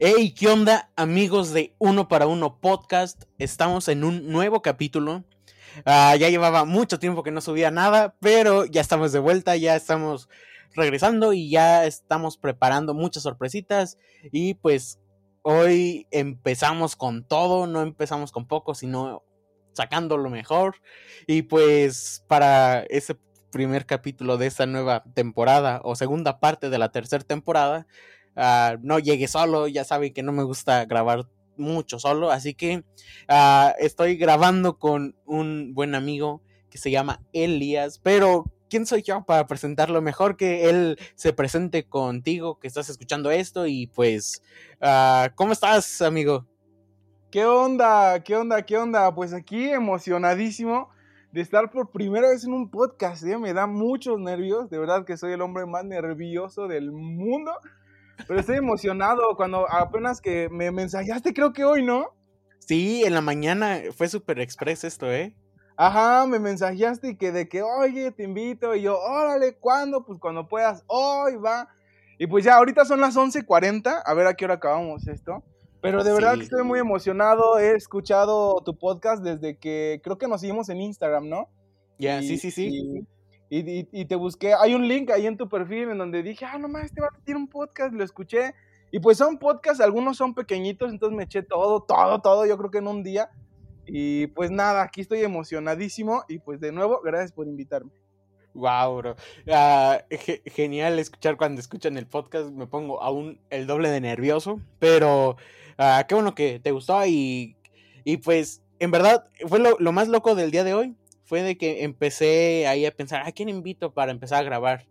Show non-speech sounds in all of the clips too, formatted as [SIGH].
Hey, ¿qué onda amigos de Uno para Uno Podcast? Estamos en un nuevo capítulo. Ah, ya llevaba mucho tiempo que no subía nada, pero ya estamos de vuelta, ya estamos regresando y ya estamos preparando muchas sorpresitas. Y pues hoy empezamos con todo, no empezamos con poco, sino sacando lo mejor. Y pues para ese primer capítulo de esta nueva temporada o segunda parte de la tercera temporada, ah, no llegué solo, ya saben que no me gusta grabar mucho solo, así que ah, estoy grabando con un buen amigo que se llama Elias, pero ¿quién soy yo para presentarlo mejor que él se presente contigo, que estás escuchando esto y pues, ah, ¿cómo estás, amigo? ¿Qué onda? ¿Qué onda? ¿Qué onda? Pues aquí emocionadísimo de estar por primera vez en un podcast. ¿eh? Me da muchos nervios. De verdad que soy el hombre más nervioso del mundo. Pero estoy emocionado cuando apenas que me mensajeaste, creo que hoy, ¿no? Sí, en la mañana fue súper express esto, ¿eh? Ajá, me mensajeaste y que de que, oye, te invito. Y yo, órale, ¿cuándo? Pues cuando puedas, hoy va. Y pues ya, ahorita son las 11.40. A ver a qué hora acabamos esto. Pero de verdad que estoy muy emocionado. He escuchado tu podcast desde que creo que nos seguimos en Instagram, ¿no? Ya, sí, sí, sí. Y, y, te busqué. Hay un link ahí en tu perfil en donde dije, ah, nomás, este va a tiene un podcast. Lo escuché. Y pues son podcasts, algunos son pequeñitos, entonces me eché todo, todo, todo, yo creo que en un día. Y pues nada, aquí estoy emocionadísimo. Y pues de nuevo, gracias por invitarme. Wow, bro. Ah, genial escuchar cuando escuchan el podcast. Me pongo aún el doble de nervioso. Pero Ah, qué bueno que te gustó y, y pues en verdad fue lo, más loco del día de hoy. Fue de que empecé ahí a pensar, ¿a quién invito para empezar a grabar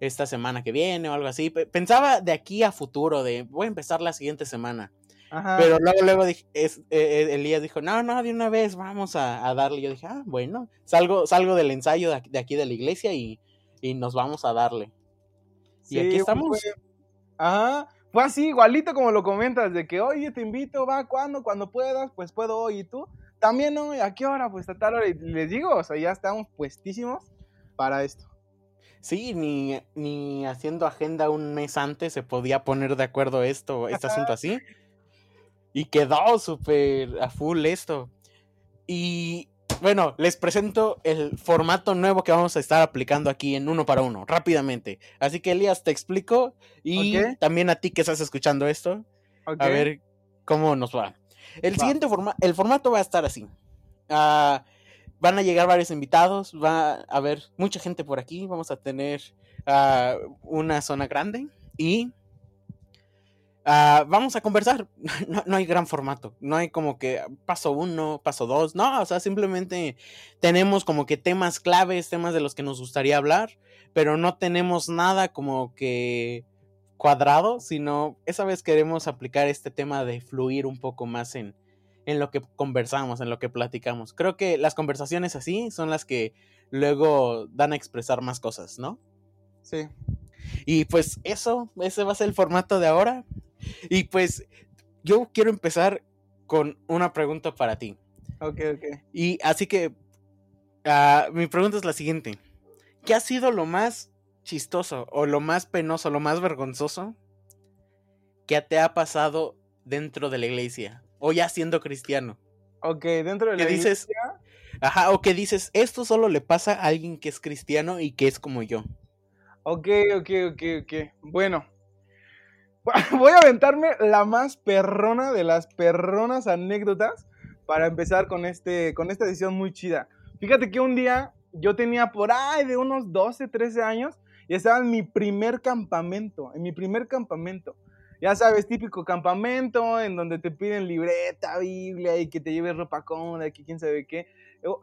esta semana que viene o algo así? Pensaba de aquí a futuro, de voy a empezar la siguiente semana. Pero luego, luego dije, es, eh, eh, Elías dijo, no, no, de una vez vamos a, a, darle. Yo dije, ah, bueno, salgo, salgo del ensayo de aquí de la iglesia y, y nos vamos a darle. y aquí estamos. Ajá, fue así, igualito como lo comentas, de que, oye, te invito, va, cuando, cuando puedas, pues puedo hoy, y tú, también, ¿no? ¿A qué hora? Pues a tal hora, y les digo, o sea, ya estamos puestísimos para esto. Sí, ni, ni haciendo agenda un mes antes se podía poner de acuerdo esto, este asunto así. Y quedó súper a full esto. Y bueno, les presento el formato nuevo que vamos a estar aplicando aquí en uno para uno, rápidamente. Así que Elías, te explico y también a ti que estás escuchando esto, a ver cómo nos va. El siguiente formato, el formato va a estar así. Ah, van a llegar varios invitados, va a haber mucha gente por aquí, vamos a tener ah, una zona grande y Ah, vamos a conversar. [LAUGHS] No, hay gran formato. No hay como que paso uno, paso dos. No, o sea, simplemente tenemos como que temas claves, temas de los que nos gustaría hablar, pero no tenemos nada como que cuadrado, sino esa vez queremos aplicar este tema de fluir un poco más en, en lo que conversamos, en lo que platicamos. Creo que las conversaciones así son las que luego dan a expresar más cosas, ¿no? Sí. Y pues eso, ese va a ser el formato de ahora. Y pues yo quiero empezar con una pregunta para ti. Ok, ok. Y así que uh, mi pregunta es la siguiente. ¿Qué ha sido lo más chistoso o lo más penoso, lo más vergonzoso que te ha pasado dentro de la iglesia o ya siendo cristiano? Ok, dentro de la dices, iglesia. Ajá, o que dices, esto solo le pasa a alguien que es cristiano y que es como yo. Ok, ok, ok, ok. Bueno, [LAUGHS] voy a aventarme la más perrona de las perronas anécdotas para empezar con, este, con esta edición muy chida. Fíjate que un día yo tenía por ahí de unos 12, 13 años y estaba en mi primer campamento, en mi primer campamento. Ya sabes, típico campamento en donde te piden libreta, Biblia y que te lleves ropa cómoda y que quién sabe qué.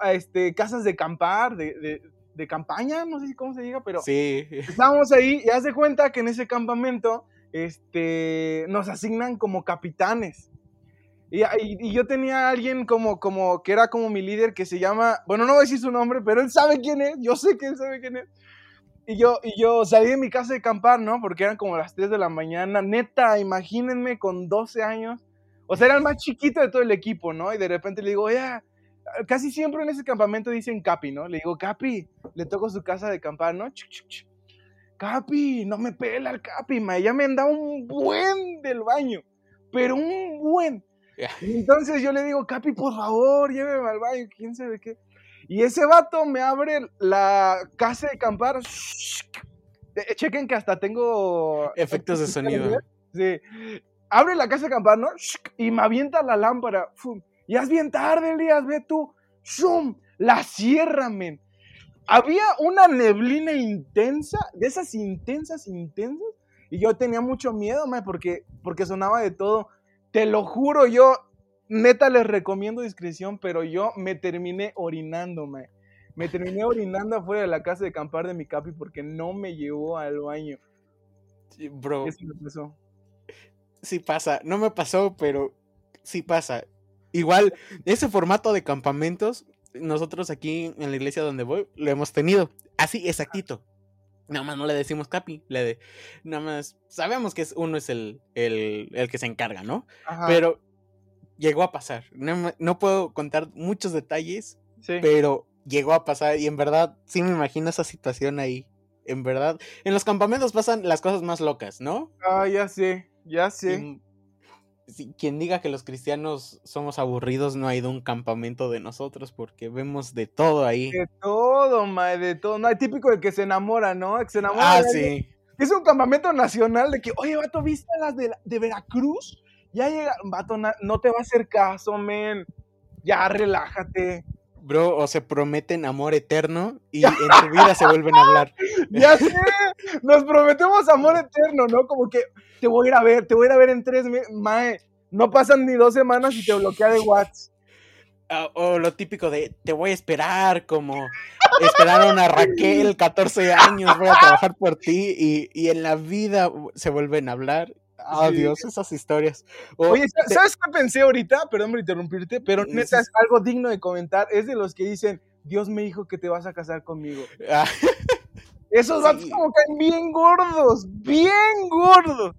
Este, casas de campar, de, de, de campaña, no sé cómo se diga, pero sí. estábamos ahí y haz de cuenta que en ese campamento este, nos asignan como capitanes. Y, y, yo tenía a alguien como, como, que era como mi líder que se llama, bueno, no voy a decir su nombre, pero él sabe quién es, yo sé que él sabe quién es. Y yo, y yo salí de mi casa de acampar, ¿no? Porque eran como las 3 de la mañana. Neta, imagínense con 12 años. O sea, era el más chiquito de todo el equipo, ¿no? Y de repente le digo, ya, casi siempre en ese campamento dicen Capi, ¿no? Le digo, Capi, le toco su casa de acampar, ¿no? Capi, no me pela el Capi, ma, ya me han dado un buen del baño. pero un buen. Y entonces yo le digo, Capi, por favor, lléveme al baño, quién sabe qué. Y ese vato me abre la casa de acampar. Chequen que hasta tengo Efectos de sonido. Sí. Abre la casa de acampar, ¿no? Y me avienta la lámpara. Ya es bien tarde, Elías, ve tú. ¡Shum! La cierra, men. Había una neblina intensa, de esas intensas, intensas. Y yo tenía mucho miedo, man, porque, porque sonaba de todo. Te lo juro, yo neta les recomiendo discreción, pero yo me terminé orinando, man. Me terminé orinando afuera de la casa de acampar de mi capi porque no me llevó al baño. Sí, Bro, Eso me pasó. sí pasa. No me pasó, pero sí pasa. Igual, ese formato de campamentos, nosotros aquí en la iglesia donde voy, lo hemos tenido. Así, exactito. Nada más no le decimos capi, le de, nada más sabemos que es, uno es el, el, el que se encarga, ¿no? Ajá, Pero llegó a pasar. No, no puedo contar muchos detalles, sí. pero llegó a pasar y en verdad sí me imagino esa situación ahí. En verdad, en los campamentos pasan las cosas más locas, ¿no? Ah, ya sé, ya sé. Y, si- quien diga que los cristianos somos aburridos no ha ido a un campamento de nosotros porque vemos de todo ahí. De todo, mae, de todo. No, hay típico de que se enamora, ¿no? Que se enamora. Ah, de sí. Es un campamento nacional de que, oye, vato, ¿viste las de, de Veracruz? Ya llega, vato, no te va a hacer caso, men. Ya, relájate. Bro, o se prometen amor eterno y en su vida se vuelven a hablar. [LAUGHS] Ya sé, nos prometemos amor eterno, ¿no? Como que te voy a ir a ver, te voy a ir a ver en tres meses. Mae, no pasan ni dos semanas y te bloquea de WhatsApp. Ah, o lo típico de te voy a esperar, como esperaron a Raquel 14 años, voy a trabajar por ti y, y en la vida se vuelven a hablar. Oh, Sí. Esas historias. Oye, ¿sa- te- ¿sabes qué pensé ahorita? Perdón por interrumpirte, pero neta es algo digno de comentar. Es de los que dicen, Dios me dijo que te vas a casar conmigo. ah, [LAUGHS] Esos vatos Sí. como caen bien gordos, bien gordos.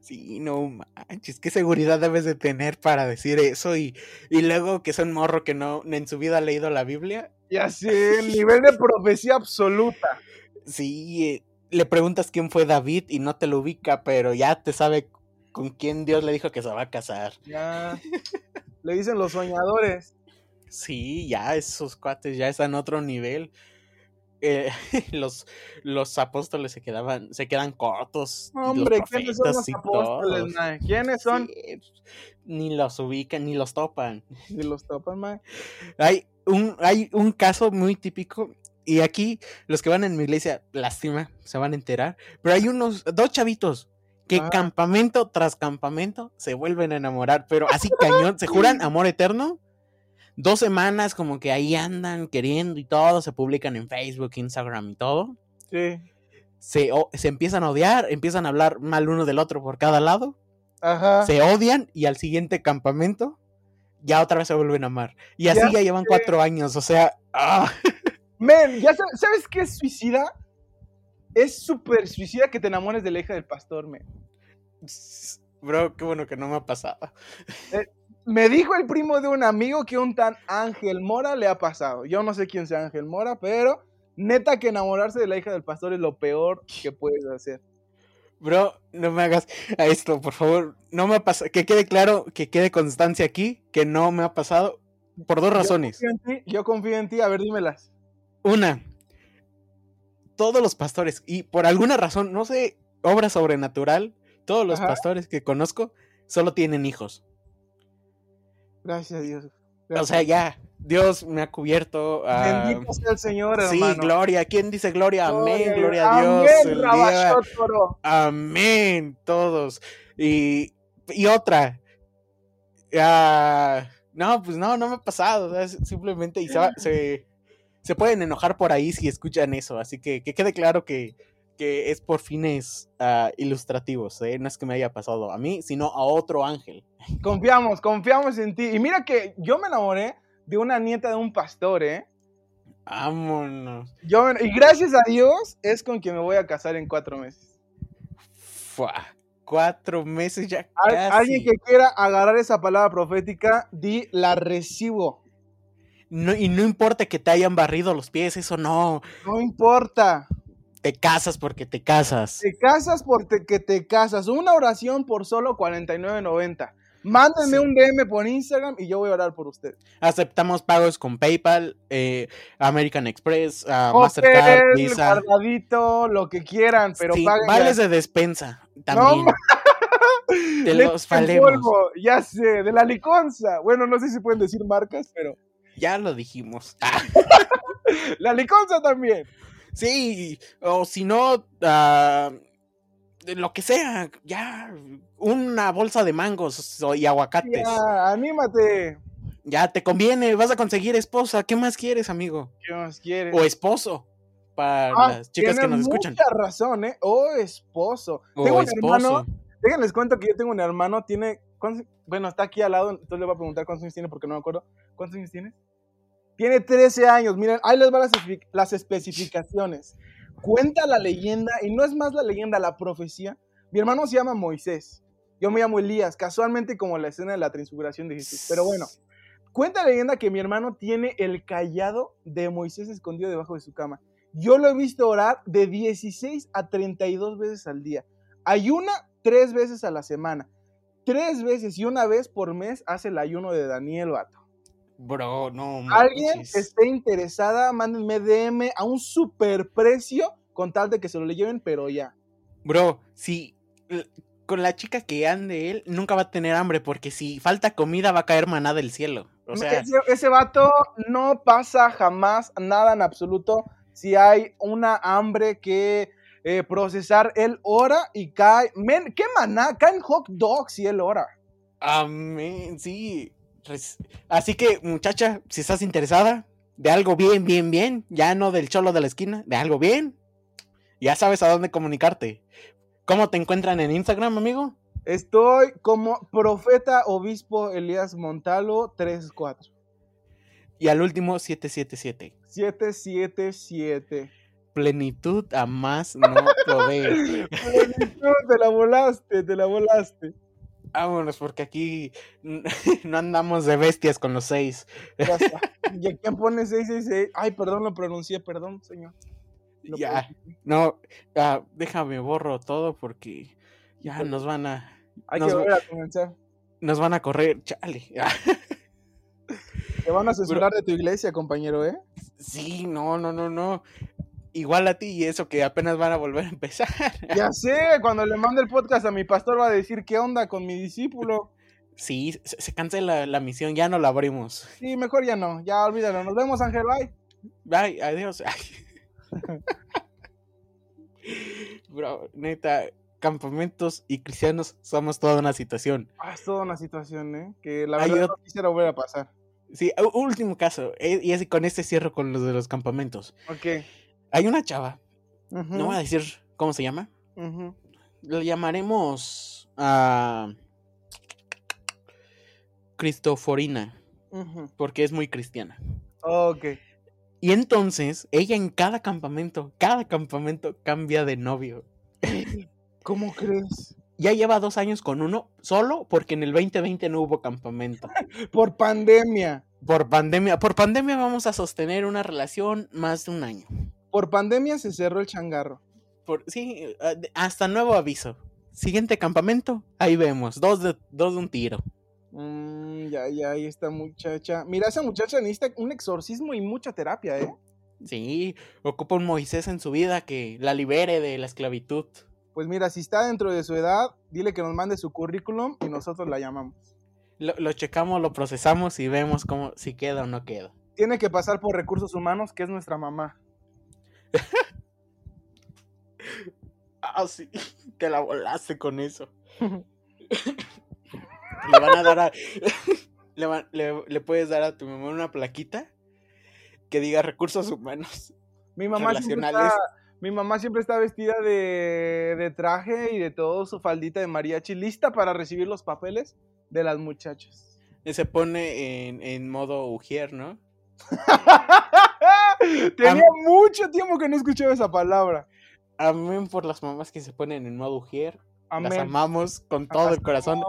sí, no manches, qué seguridad debes de tener para decir eso y, y luego que son morro que no en su vida ha leído la Biblia. Ya sé, el [LAUGHS] nivel de profecía absoluta. Sí, eh, le preguntas quién fue David y no te lo ubica, pero ya te sabe con quién Dios le dijo que se va a casar. Ya. Le dicen los soñadores. Sí, ya esos cuates ya están a otro nivel. Eh, [LAUGHS] los, los apóstoles se quedaban, se quedan cortos. Hombre, ¿quiénes son los apóstoles, mae? ¿Quiénes son? Sí, ni los ubican, ni los topan. Y los topan, mae. Hay un, hay un caso muy típico. Y aquí, los que van en mi iglesia, lástima, se van a enterar. Pero hay unos, dos chavitos que Ah. campamento tras campamento se vuelven a enamorar. Pero así [LAUGHS] cañón, se juran amor eterno. Dos semanas como que ahí andan queriendo y todo. Se publican en Facebook, Instagram y todo. Sí. Se, o- se empiezan a odiar, empiezan a hablar mal uno del otro por cada lado. Ajá. Se odian y al siguiente campamento ya otra vez se vuelven a amar. Y así Ya ya, llevan cuatro años. O sea, ah. Men, ¿ya sabes, ¿sabes qué es suicida? Es súper suicida que te enamores de la hija del pastor, men. Bro, qué bueno que no me ha pasado. Me dijo el primo de un amigo que un tan Ángel Mora le ha pasado. Yo no sé quién sea Ángel Mora, pero neta que enamorarse de la hija del pastor es lo peor que puedes hacer. Bro, no me hagas a esto, por favor. No me ha pasado. Que quede claro, que quede constancia aquí, que no me ha pasado por dos razones. Yo confío en ti, yo confío en ti. A ver, dímelas. Una, todos los pastores, y por alguna razón, no sé, obra sobrenatural, todos los Ajá. pastores que conozco solo tienen hijos. Gracias a Dios. O sea, ya, Dios me ha cubierto. ah, Bendito sea el Señor, sí, hermano. gloria. ¿Quién dice gloria? Amén, gloria a Dios. Amén, día- todos. Y, y otra. ah, no, pues no, no me ha pasado. simplemente y se, va- [LAUGHS] se, se pueden enojar por ahí si escuchan eso. Así que que quede claro que, que es por fines ah, ilustrativos. ¿eh? No es que me haya pasado a mí, sino a otro ángel. Confiamos, confiamos en ti. Y mira que yo me enamoré de una nieta de un pastor, ¿eh? Vámonos. Yo me- y gracias a Dios es con quien me voy a casar en cuatro meses. Fua, Cuatro meses ya. Al-. Alguien que quiera agarrar esa palabra profética, di la recibo. No, y no importa que te hayan barrido los pies, eso no. No importa. Te casas porque te casas. Te casas porque te casas. Una oración por solo 49.90. Mándenme un DM por Instagram y yo voy a orar por usted. Aceptamos pagos con PayPal, eh, American Express, uh, Mastercard, Visa. Lo que quieran, pero sí, Vales de despensa también. No, de [LAUGHS] los polvo, ya sé, de la liconza. Bueno, no sé si pueden decir marcas, pero. Ya lo dijimos. [LAUGHS] la liconza también. Sí, o si no, uh, lo que sea, ya, una bolsa de mangos y aguacates. Ya, anímate. Ya, te conviene, vas a conseguir esposa. ¿Qué más quieres, amigo? ¿Qué más quieres? O esposo, para ah, las chicas que nos escuchan. mucha razón, ¿eh? O esposo. O tengo esposo. un hermano, déjenles cuento que yo tengo un hermano, tiene, bueno, está aquí al lado, entonces le voy a preguntar cuántos años tiene porque no me acuerdo. ¿Cuántos años tienes? Tiene 13 años, miren, ahí les van las, las especificaciones. Cuenta la leyenda, y no es más la leyenda, la profecía. Mi hermano se llama Moisés. Yo me llamo Elías, casualmente como la escena de la transfiguración de Jesús. Pero bueno, cuenta la leyenda que mi hermano tiene el callado de Moisés escondido debajo de su cama. Yo lo he visto orar de 16 a 32 veces al día. Ayuna tres veces a la semana. Tres veces y una vez por mes hace el ayuno de Daniel Vato. Bro, no. Alguien esté interesada, mándenme DM a un super precio con tal de que se lo le lleven, pero ya. Bro, si con la chica que ande él, nunca va a tener hambre, porque si falta comida va a caer maná del cielo. O sea... ese, vato no pasa jamás nada en absoluto si hay una hambre que eh, procesar, él ora y cae. Men, ¿Qué maná? Caen hot dogs y él ora. Amén, sí. Así que, muchacha, si estás interesada de algo bien, bien, bien, ya no del cholo de la esquina, de algo bien, ya sabes a dónde comunicarte. ¿Cómo te encuentran en Instagram, amigo? Estoy como Profeta Obispo Elías Montalo 34. Y al último, 777. 777. Plenitud a más no poder. [LAUGHS] Plenitud, te la volaste, te la volaste. Vámonos, porque aquí [LAUGHS] no andamos de bestias con los seis. [LAUGHS] ¿Y a quién pone 666? Ay, perdón, lo pronuncié, perdón, señor. ya, no, déjame borro todo porque ya nos van a. Hay que volver a comenzar. Nos van a correr, chale. Te van a censurar de tu iglesia, compañero, ¿eh? Sí, no, no, no, no igual a ti y eso que apenas van a volver a empezar. Ya sé, cuando le mande el podcast a mi pastor va a decir qué onda con mi discípulo. Sí, se, cancela la misión, ya no la abrimos. Sí, mejor ya no, ya olvídalo. Nos vemos, Ángel, bye. Bye, adiós. [LAUGHS] Bro, neta, campamentos y cristianos somos toda una situación. Ah, es toda una situación, ¿eh? Que la verdad no quisiera volver a pasar. Sí, último caso, eh, y así con este cierro con los de los campamentos. Ok. Hay una chava, no voy a decir cómo se llama. Le llamaremos a Cristoforina, porque es muy cristiana. Ok. Y entonces, ella en cada campamento, cada campamento cambia de novio. ¿Cómo crees? Ya lleva dos años con uno, solo porque en el 2020 no hubo campamento. [LAUGHS] Por pandemia. Por pandemia. Por pandemia vamos a sostener una relación más de un año. Por pandemia se cerró el changarro. Por, sí, eh, hasta nuevo aviso. Siguiente campamento, ahí vemos, dos de, dos de un tiro. Mm, ya, ya, ahí está muchacha. Mira, esa muchacha necesita un exorcismo y mucha terapia, ¿eh? Sí, ocupa un Moisés en su vida que la libere de la esclavitud. Pues mira, si está dentro de su edad, dile que nos mande su currículum y nosotros la llamamos. Lo, lo checamos, lo procesamos y vemos cómo, si queda o no queda. Tiene que pasar por recursos humanos, que es nuestra mamá. Ah, sí, [LAUGHS] te la volaste con eso. [LAUGHS] le van a dar a. [LAUGHS] le, puedes dar a tu mamá una plaquita que diga recursos humanos. Mi mamá siempre está, mi mamá siempre está vestida de, de, traje y de todo su faldita de mariachi, lista para recibir los papeles de las muchachas. Y se pone en, en modo ujier, ¿no? [LAUGHS] Tenía mucho tiempo que no escuchaba esa palabra. Amén por las mamás que se ponen en modo ujier. Las amamos con todo el corazón.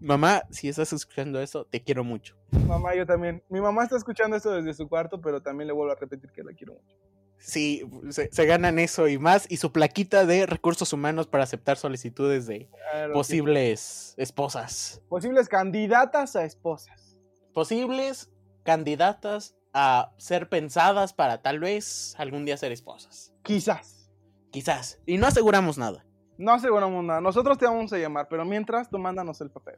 Mamá, si estás escuchando esto, te quiero mucho. Mamá, yo también. Mi mamá está escuchando esto desde su cuarto, pero también le vuelvo a repetir que la quiero mucho. Sí, se, se ganan eso y más. Y su plaquita de recursos humanos para aceptar solicitudes de Claro posibles esposas. Posibles candidatas a esposas. Posibles candidatas a ser pensadas para tal vez algún día ser esposas. Quizás. Quizás. Y no aseguramos nada. No aseguramos nada. Nosotros te vamos a llamar, pero mientras tú mándanos el papel.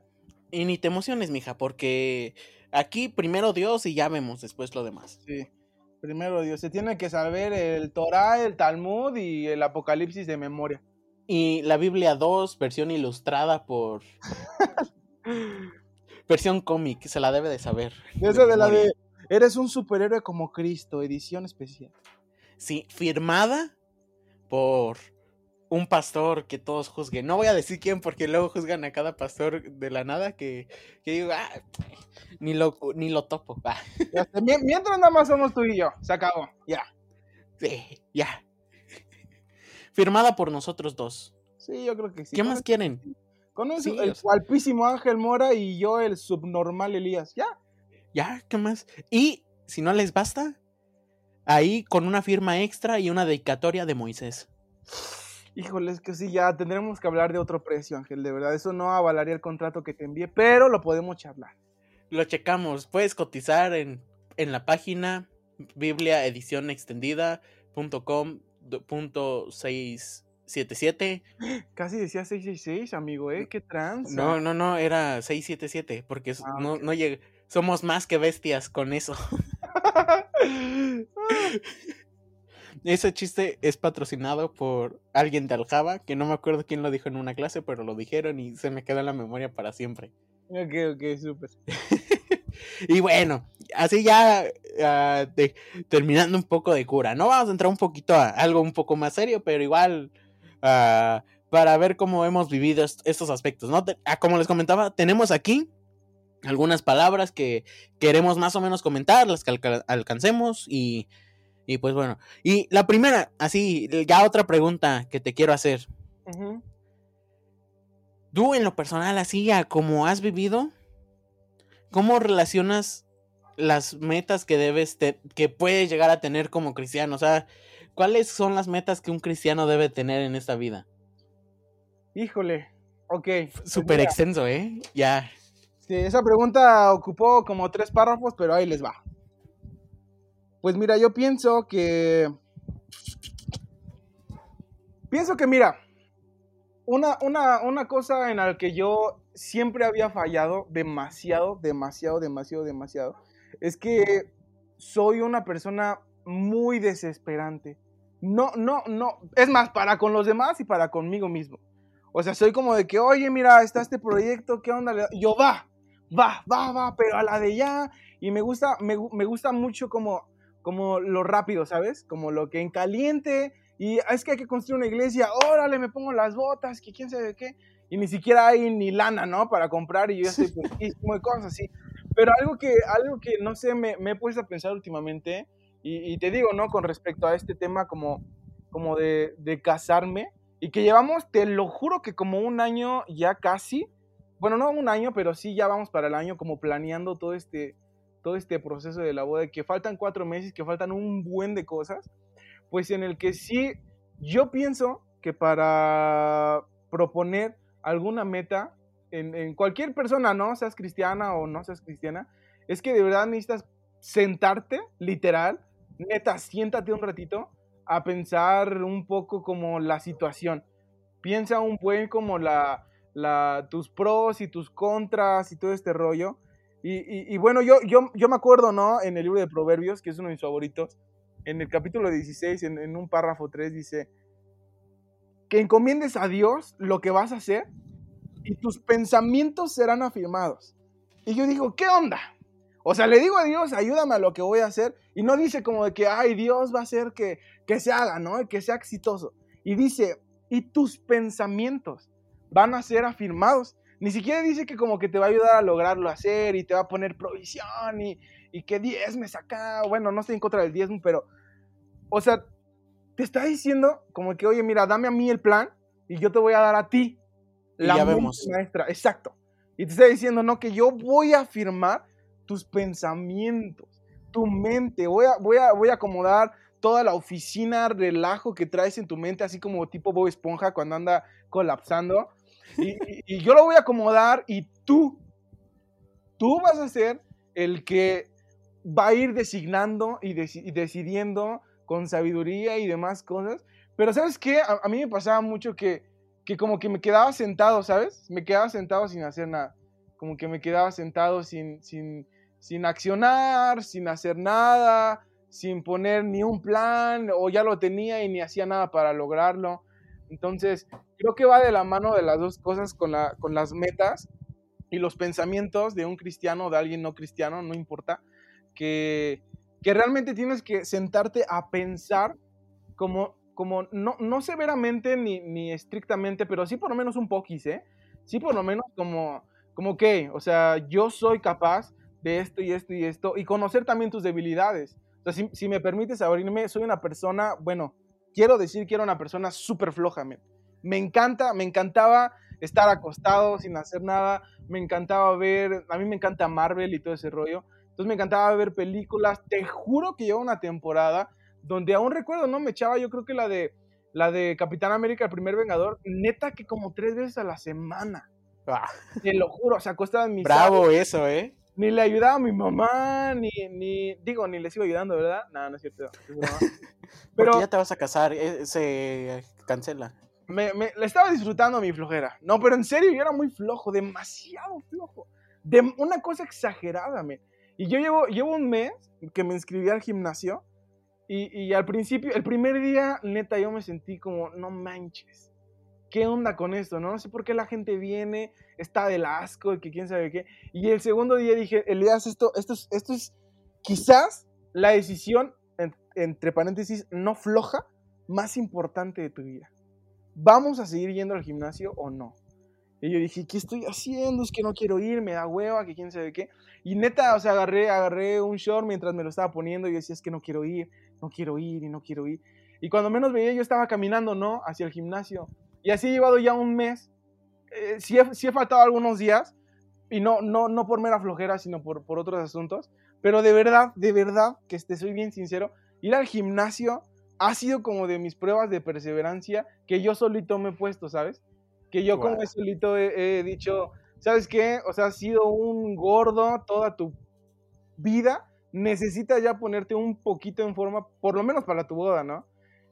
Y ni te emociones, mija, porque aquí primero Dios y ya vemos después lo demás. Sí. Primero Dios, se tiene que saber el Torah, el Talmud y el Apocalipsis de memoria. Y la Biblia 2, versión ilustrada por... [LAUGHS] versión cómic, se la debe de saber. Esa de la de Eres un superhéroe como Cristo, edición especial. Sí, firmada por un pastor que todos juzguen. No voy a decir quién porque luego juzgan a cada pastor de la nada que, que digo, "Ah, ni lo, ni lo topo. [LAUGHS] Ah, Mientras nada más somos tú y yo. Se acabó. Ya. sí, ya. [LAUGHS] Firmada por nosotros dos. Sí, yo creo que sí. ¿Qué más quieren? Con eso, Sí, el o sea. guapísimo Ángel Mora y yo, el subnormal Elías. Ya. Ya, ¿qué más? Y si no les basta, ahí con una firma extra y una dedicatoria de Moisés. Híjole, es que sí, ya tendremos que hablar de otro precio, Ángel. De verdad, eso no avalaría el contrato que te envié, pero lo podemos charlar. Lo checamos. Puedes cotizar en, en la página biblia edición extendida.com punto 677. Casi decía 666, amigo, ¿eh? Qué trans. No, no, no, era 677 porque Ah, no, no llega- somos más que bestias con eso. [LAUGHS] Ese chiste es patrocinado por alguien de Aljaba, que no me acuerdo quién lo dijo en una clase, pero lo dijeron y se me quedó en la memoria para siempre. ok, ok, súper. [LAUGHS] Y bueno, así ya ah, de- terminando un poco de cura, ¿no? Vamos a entrar un poquito a algo un poco más serio, pero igual ah, para ver cómo hemos vivido est- estos aspectos, ¿no? Te- ah, como les comentaba, tenemos aquí algunas palabras que queremos más o menos comentar, las que alca- alcancemos y, y pues bueno. Y la primera, así, ya otra pregunta que te quiero hacer. Tú en lo personal, así a como has vivido, ¿cómo relacionas las metas que debes, te- que puedes llegar a tener como cristiano? O sea, ¿cuáles son las metas que un cristiano debe tener en esta vida? Híjole, ok. Súper extenso, ¿eh? Ya. sí, esa pregunta ocupó como tres párrafos, pero ahí les va. Pues mira, yo pienso que... Pienso que, mira, una, una, una cosa en la que yo siempre había fallado demasiado, demasiado, demasiado, demasiado, es que soy una persona muy desesperante. No, no, no. Es más, para con los demás y para conmigo mismo. O sea, soy como de que, oye, mira, está este proyecto, ¿qué onda? Yo va, va, va, va, pero a la de ya. Y me gusta, me, gu- me gusta mucho como, como lo rápido, ¿sabes? Como lo que en caliente. Y es que hay que construir una iglesia, órale, me pongo las botas, que quién sabe qué. Y ni siquiera hay ni lana, ¿no? Para comprar y yo ya estoy [LAUGHS] puestísimo de cosas así. Pero algo que, algo que no sé, me, me he puesto a pensar últimamente, y, te digo, ¿no? Con respecto a este tema como, como de, de casarme, y que llevamos, te lo juro que como un año ya casi, bueno, no un año, pero sí ya vamos para el año como planeando todo este, todo este proceso de la boda, que faltan cuatro meses, que faltan un buen de cosas, pues en el que sí, yo pienso que para proponer alguna meta en, en cualquier persona, ¿no? Seas cristiana o no seas cristiana, es que de verdad necesitas sentarte, literal, neta, siéntate un ratito a pensar un poco como la situación. Piensa un buen como la, tus pros y tus contras y todo este rollo. Y, bueno, yo, yo, yo me acuerdo, ¿no? En el libro de Proverbios, que es uno de mis favoritos, en el capítulo 16, en, en un párrafo 3, dice, que encomiendes a Dios lo que vas a hacer y tus pensamientos serán afirmados. Y yo digo, ¿qué onda? O sea, le digo a Dios, ayúdame a lo que voy a hacer. Y no dice como de que, ay, Dios va a hacer que, que se haga, ¿no? Que sea exitoso. Y dice, y tus pensamientos van a ser afirmados. Ni siquiera dice que como que te va a ayudar a lograrlo hacer y te va a poner provisión y, y que diezmes acá. Bueno, no estoy en contra del diezmo, pero, o sea, te está diciendo como que, oye, mira, dame a mí el plan y yo te voy a dar a ti la ya vemos. maestra. Exacto. Y te está diciendo, no, que yo voy a afirmar tus pensamientos, tu mente, voy a, voy a, voy a acomodar toda la oficina, relajo que traes en tu mente, así como tipo Bob Esponja cuando anda colapsando. Y, y [LAUGHS] yo lo voy a acomodar y tú, tú vas a ser el que va a ir designando y, decidiendo con sabiduría y demás cosas. Pero ¿sabes qué? A, mí me pasaba mucho que, que como que me quedaba sentado, ¿sabes? Me quedaba sentado sin hacer nada. Como que me quedaba sentado sin, sin, sin accionar, sin hacer nada, sin poner ni un plan, o ya lo tenía y ni hacía nada para lograrlo. Entonces, creo que va de la mano de las dos cosas con, la, con las metas y los pensamientos de un cristiano o de alguien no cristiano, no importa que, realmente tienes que sentarte a pensar como, como no, no severamente ni, ni, estrictamente, pero sí por lo menos un poquis, ¿eh? Sí por lo menos como, como que, o sea, yo soy capaz de esto y esto y esto, y conocer también tus debilidades. O sea, si, me permites abrirme, soy una persona, bueno, quiero decir que era una persona súper floja, me, me encanta, me encantaba estar acostado sin hacer nada, me encantaba ver, a mí me encanta Marvel y todo ese rollo, entonces me encantaba ver películas. Te juro que lleva una temporada donde aún recuerdo, ¿no? Me echaba yo creo que la de la de Capitán América, el primer Vengador, neta que como tres veces a la semana. Ah. Te lo juro, o sea, acostaba en mi Bravo eso, ¿eh? Ni le ayudaba a mi mamá, ni, ni, digo, ni le sigo ayudando, ¿verdad? No, no es cierto. [LAUGHS] Pero ya te vas a casar, eh, se cancela. Me, me, le estaba disfrutando mi flojera. No, pero en serio, yo era muy flojo, demasiado flojo. De una cosa exagerada, me. Y yo llevo, llevo un mes que me inscribí al gimnasio y, y, al principio, el primer día, neta, yo me sentí como, no manches, ¿qué onda con esto? No, sé por qué la gente viene, está del asco, y que quién sabe qué. Y el segundo día dije, Elías, esto, esto, es, esto es quizás la decisión, entre paréntesis, no floja, más importante de tu vida. ¿Vamos a seguir yendo al gimnasio o no? Y yo dije, ¿qué estoy haciendo? Es que no quiero ir, me da hueva, que quién sabe qué. Y neta, o sea, agarré, agarré un short mientras me lo estaba poniendo y decía, es que no quiero ir, no quiero ir y no quiero ir. Y cuando menos veía, yo estaba caminando, ¿no? Hacia el gimnasio. Y así he llevado ya un mes. Eh, sí, he, sí, he, faltado algunos días. Y no, no, no por mera flojera, sino por, por otros asuntos. Pero de verdad, de verdad, que te soy bien sincero, ir al gimnasio ha sido como de mis pruebas de perseverancia que yo solito me he puesto, ¿sabes? que yo como solito he, dicho, ¿sabes qué? O sea, has sido un gordo toda tu vida, necesitas ya ponerte un poquito en forma, por lo menos para tu boda, ¿no?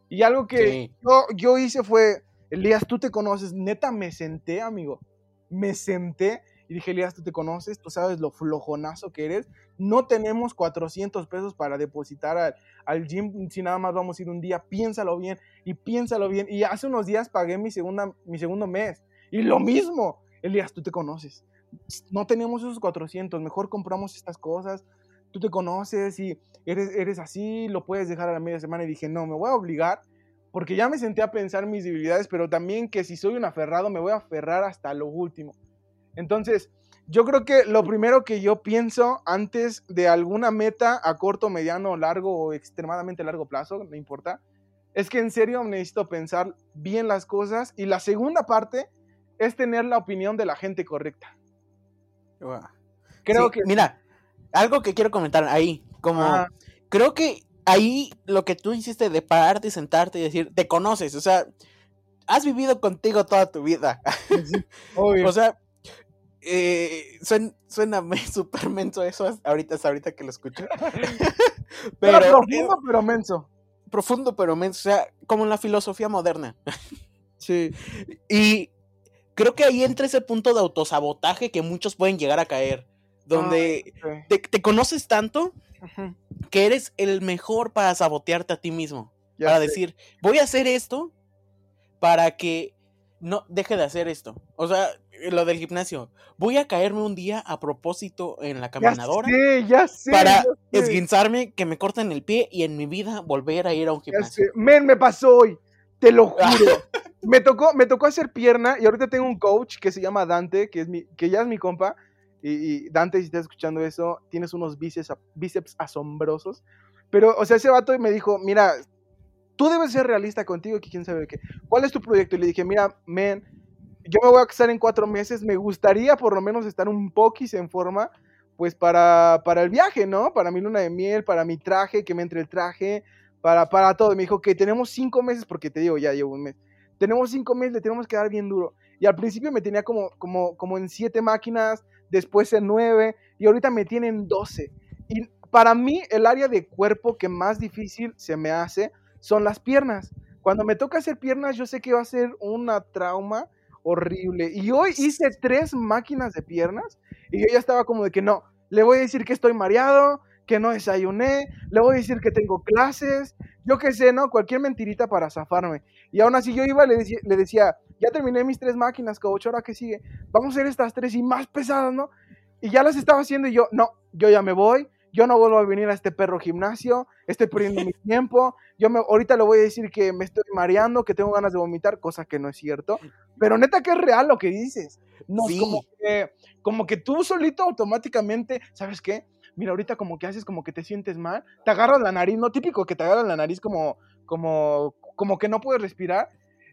Y algo que yo, yo hice fue, Elías, tú te conoces, neta me senté, amigo, me senté y dije, Elías, tú te conoces, tú sabes lo flojonazo que eres, no tenemos 400 pesos para depositar al, al, gym si nada más vamos a ir un día, piénsalo bien y piénsalo bien. Y hace unos días pagué mi, segunda, mi segundo mes. Y lo mismo, Elías, tú te conoces, no tenemos esos 400, mejor compramos estas cosas, tú te conoces y eres, eres así, lo puedes dejar a la media semana. Y dije, no, me voy a obligar porque ya me senté a pensar mis debilidades, pero también que si soy un aferrado, me voy a aferrar hasta lo último. Entonces, yo creo que lo primero que yo pienso antes de alguna meta a corto, mediano, largo o extremadamente largo plazo, no importa, es que en serio necesito pensar bien las cosas. Y la segunda parte es tener la opinión de la gente correcta. Creo que. Mira, algo que quiero comentar ahí, como. Creo que ahí lo que tú hiciste de pararte y sentarte y decir, te conoces, o sea, has vivido contigo toda tu vida. [LAUGHS] o sea, eh, suena, [LAUGHS] súper menso eso ahorita, ahorita que lo escucho. [LAUGHS] pero, profundo, pero menso. Profundo, pero menso. O sea, como en la filosofía moderna. sí. Y creo que ahí entra ese punto de autosabotaje que muchos pueden llegar a caer. Donde te, conoces tanto que eres el mejor para sabotearte a ti mismo. para decir, voy a hacer esto para que no deje de hacer esto. O sea, lo del gimnasio. Voy a caerme un día a propósito en la caminadora. Ya sé, Para esguinzarme, que me corten el pie y en mi vida volver a ir a un gimnasio. Men, me pasó hoy. Te lo juro. [LAUGHS] me, tocó, me tocó hacer pierna y ahorita tengo un coach que se llama Dante, que, es mi, que ya es mi compa. Y, Dante, si estás escuchando eso, tienes unos bíceps, asombrosos. Pero, o sea, ese vato me dijo, mira, tú debes ser realista contigo, que quién sabe qué. ¿Cuál es tu proyecto? Y le dije, mira, men, yo me voy a casar en cuatro meses, me gustaría por lo menos estar un poquis en forma, pues para, para el viaje, ¿no? Para mi luna de miel, para mi traje, que me entre el traje, para, para todo. Me dijo que tenemos cinco meses, porque te digo, ya llevo un mes. Tenemos cinco meses, le tenemos que dar bien duro. Y al principio me tenía como, como, como en siete máquinas, después en nueve, y ahorita me tienen doce. Y para mí, el área de cuerpo que más difícil se me hace son las piernas. Cuando me toca hacer piernas, yo sé que va a ser una trauma horrible. Y hoy hice tres máquinas de piernas y yo ya estaba como de que no, le voy a decir que estoy mareado, que no desayuné, le voy a decir que tengo clases, yo qué sé, ¿no? Cualquier mentirita para zafarme. Y aún así yo iba, le decía, le decía ya terminé mis tres máquinas, coach, ahora que sigue, vamos a hacer estas tres y más pesadas, ¿no? Y ya las estaba haciendo y yo, no, yo ya me voy, yo no vuelvo a venir a este perro gimnasio, estoy perdiendo mi [LAUGHS] tiempo, yo me, ahorita le voy a decir que me estoy mareando, que tengo ganas de vomitar, cosa que no es cierto, pero neta que es real lo que dices. No, como, que, como que tú solito automáticamente, ¿sabes qué? Mira, ahorita como que haces como que te sientes mal, te agarras la nariz, no típico que te agarras la nariz como, como, como que no puedes respirar.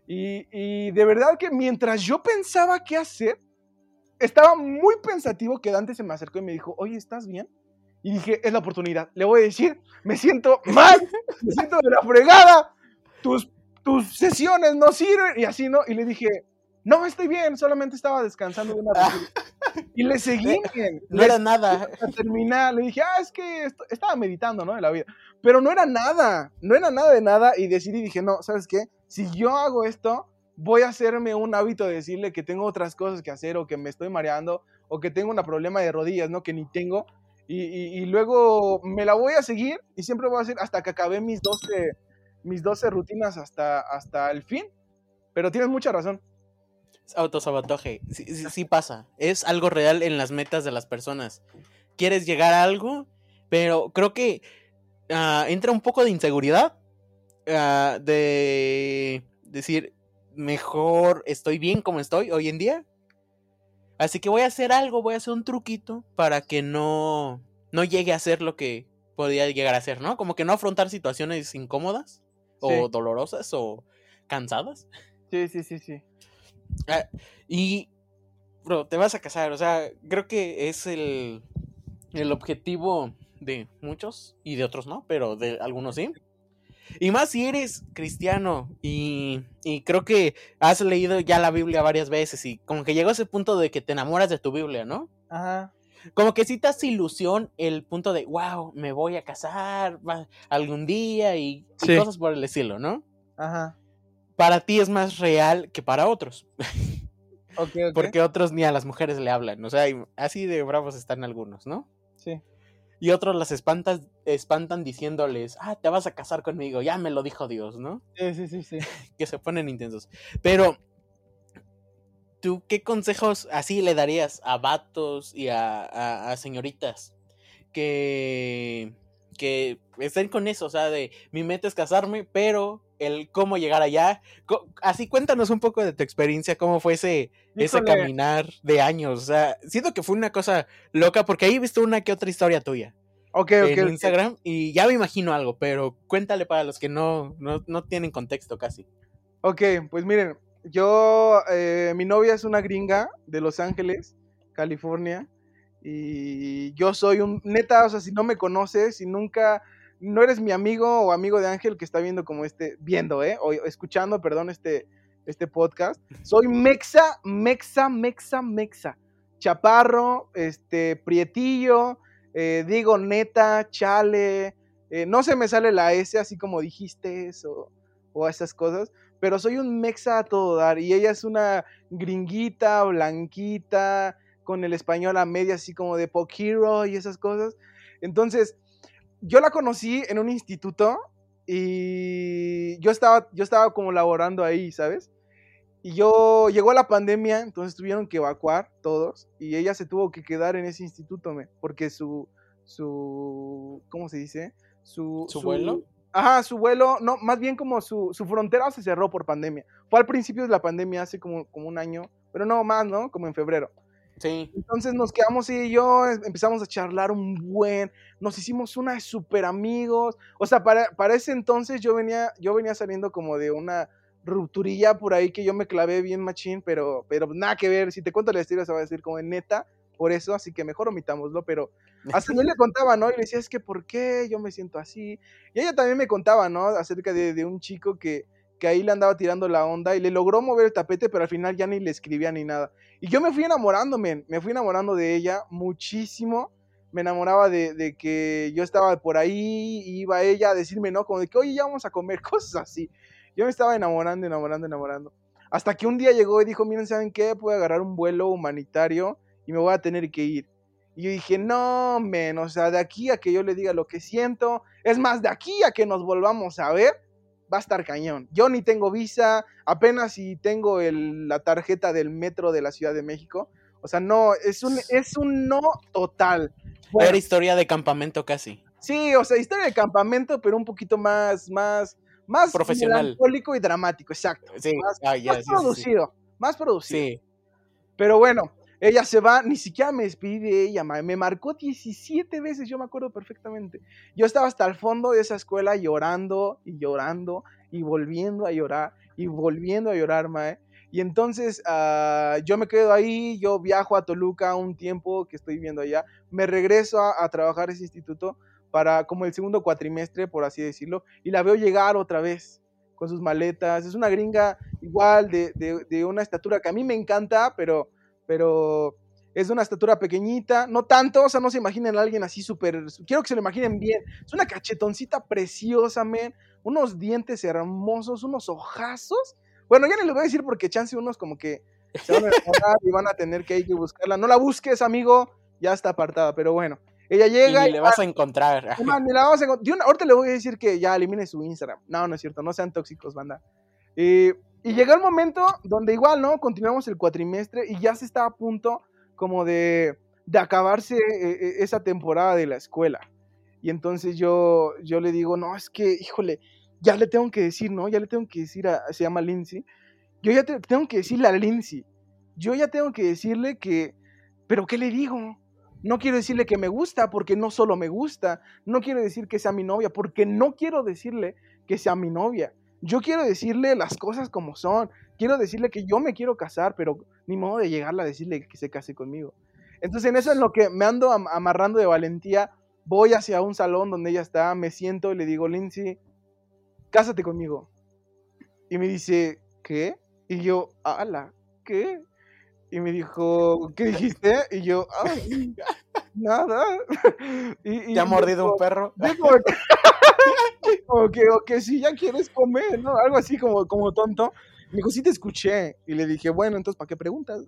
Y, y de verdad que mientras yo pensaba qué hacer, estaba muy pensativo que Dante se me acercó y me dijo, oye, ¿estás bien? Y dije, es la oportunidad. Le voy a decir, me siento mal, me siento de la fregada, tus, tus sesiones no sirven. Y así, ¿no? Y le dije, no, estoy bien, solamente estaba descansando de una Y le seguí. [LAUGHS] No era nada. Terminar, le dije, ah, es que estaba meditando, ¿no? En la vida. Pero no era nada, no era nada de nada. Y decidí, dije, no, ¿sabes qué? Si yo hago esto, voy a hacerme un hábito de decirle que tengo otras cosas que hacer o que me estoy mareando o que tengo un problema de rodillas, ¿no? Que ni tengo y, luego me la voy a seguir y siempre voy a hacer hasta que acabe mis 12, mis 12 rutinas hasta, hasta el fin. Pero tienes mucha razón. Autosabotaje, sí, sí, pasa. Es algo real en las metas de las personas. Quieres llegar a algo, pero creo que ah, entra un poco de inseguridad. Ah, de decir, mejor estoy bien como estoy hoy en día. Así que voy a hacer algo, voy a hacer un truquito para que no, no llegue a ser lo que podría llegar a ser, ¿no? Como que no afrontar situaciones incómodas o dolorosas o cansadas. Sí, sí, sí, sí. Ah, y, bro, te vas a casar, o sea, creo que es el, el objetivo de muchos y de otros no, pero de algunos sí. Y más si eres cristiano y, y, creo que has leído ya la Biblia varias veces y como que llegó ese punto de que te enamoras de tu Biblia, ¿no? Ajá. Como que si te hace ilusión el punto de, wow, me voy a casar algún día y, cosas por el estilo, ¿no? Ajá. Para ti es más real que para otros. Okay, [LAUGHS] Porque otros ni a las mujeres le hablan, o sea, así de bravos están algunos, ¿no? Sí y otros las espantas, espantan diciéndoles, ah, te vas a casar conmigo, ya me lo dijo Dios, ¿no? Sí, sí, sí, sí. [LAUGHS] que se ponen intensos. Pero, ¿tú qué consejos así le darías a vatos y a, a, señoritas que, que estén con eso? O sea, de mi meta es casarme, pero el cómo llegar allá. Así cuéntanos un poco de tu experiencia, cómo fue ese, ese caminar de años. O sea, siento que fue una cosa loca porque ahí he visto una que otra historia tuya. Ok, ok. En Instagram y ya me imagino algo, pero cuéntale para los que no, no, tienen contexto casi. Ok, pues miren, yo, eh, mi novia es una gringa de Los Ángeles, California, y yo soy un, neta, o sea, si no me conoces, si nunca no eres mi amigo o amigo de Ángel que está viendo como este, viendo, ¿eh? O escuchando, perdón, este, este podcast. Soy Mexa, Mexa, Mexa, Mexa. Chaparro, este, Prietillo, eh, digo neta, chale. Eh, no se me sale la S así como dijiste eso o esas cosas, pero soy un mexa a todo dar y ella es una gringuita, blanquita, con el español a media así como de Pop Hero y esas cosas. Entonces, yo la conocí en un instituto y yo estaba, yo estaba como laborando ahí, ¿sabes? Y yo, llegó la pandemia, entonces tuvieron que evacuar todos y ella se tuvo que quedar en ese instituto, me, porque su, su, ¿cómo se dice? Su, ¿Su, vuelo. Ajá, su vuelo, no, más bien como su, su, frontera se cerró por pandemia. Fue al principio de la pandemia, hace como, como un año, pero no más, ¿no? Como en febrero. Sí. Entonces nos quedamos y yo, empezamos a charlar un buen, nos hicimos una super amigos. O sea, para, para ese entonces yo venía, yo venía saliendo como de una rupturilla por ahí que yo me clavé bien machín, pero, pero nada que ver. Si te cuento la historia se va a decir como neta, por eso, así que mejor omitámoslo, pero hasta yo le [LAUGHS] contaba, ¿no? Y le decía, es que ¿por qué yo me siento así? Y ella también me contaba, ¿no? Acerca de, de un chico que, que ahí le andaba tirando la onda y le logró mover el tapete, pero al final ya ni le escribía ni nada. Y yo me fui enamorándome, me fui enamorando de ella muchísimo. Me enamoraba de, de que yo estaba por ahí iba ella a decirme, ¿no? Como de que, oye, ya vamos a comer, [LAUGHS] cosas así. Yo me estaba enamorando, enamorando, enamorando. Hasta que un día llegó y dijo, miren, ¿saben qué? Puedo agarrar un vuelo humanitario y me voy a tener que ir. Y yo dije, no, men, o sea, de aquí a que yo le diga lo que siento, es más, de aquí a que nos volvamos a ver, va a estar cañón. Yo ni tengo visa, apenas si tengo la tarjeta del metro de la Ciudad de México. O sea, no, es un, es un no total. Era historia de campamento casi. Sí, o sea, historia de campamento, pero un poquito más, más, más profesional. Melancólico y dramático, exacto. Sí, más, ah, más sí, producido, más producido. Sí. Pero bueno, ella se va, ni siquiera me despedí de ella, ma, me marcó 17 veces, yo me acuerdo perfectamente. Yo estaba hasta el fondo de esa escuela llorando y llorando y volviendo a llorar y volviendo a llorar, mae. Y entonces ah, yo me quedo ahí, yo viajo a Toluca un tiempo que estoy viviendo allá, me regreso a, a trabajar ese instituto para como el segundo cuatrimestre, por así decirlo, y la veo llegar otra vez con sus maletas. Es una gringa igual de, de una estatura que a mí me encanta, pero pero es de una estatura pequeñita, no tanto, o sea, no se imaginen a alguien así súper, quiero que se lo imaginen bien, es una cachetoncita preciosa, men, unos dientes hermosos, unos ojazos, bueno, ya ni les voy a decir porque chance unos como que se van a enamorar y van a tener que ir a buscarla, no la busques, amigo, ya está apartada, pero bueno, ella llega y, y le vas a encontrar. [LAUGHS] Man, la vas a encontrar. ahorita le voy a decir que ya elimine su Instagram, no, no es cierto, no sean tóxicos, banda. Eh, y llegó el momento donde igual, ¿no? Continuamos el cuatrimestre y ya se estaba a punto como de, de acabarse eh, esa temporada de la escuela. Y entonces yo, yo le digo, no, es que, híjole, ya le tengo que decir, ¿no? Ya le tengo que decir a, se llama Lindsay. Yo ya te, tengo que decirle a Lindsay. Yo ya tengo que decirle que, pero ¿qué le digo? No quiero decirle que me gusta porque no solo me gusta. No quiero decir que sea mi novia porque no quiero decirle que sea mi novia. Yo quiero decirle las cosas como son. Quiero decirle que yo me quiero casar, pero ni modo de llegarle a decirle que se case conmigo. Entonces en eso es lo que me ando amarrando de valentía. Voy hacia un salón donde ella está, me siento y le digo, Lindsay, cásate conmigo. Y me dice, ¿qué? Y yo, ala, ¿qué? Y me dijo, ¿qué dijiste? Y yo, ay, [LAUGHS] nada. [LAUGHS] Y, y ¿Te ha mordido dijo, un perro? Dijo, [LAUGHS] [LAUGHS] como que, o que si ya quieres comer, ¿no? Algo así como, como tonto. Me dijo, sí te escuché. Y le dije, bueno, entonces, ¿para qué preguntas?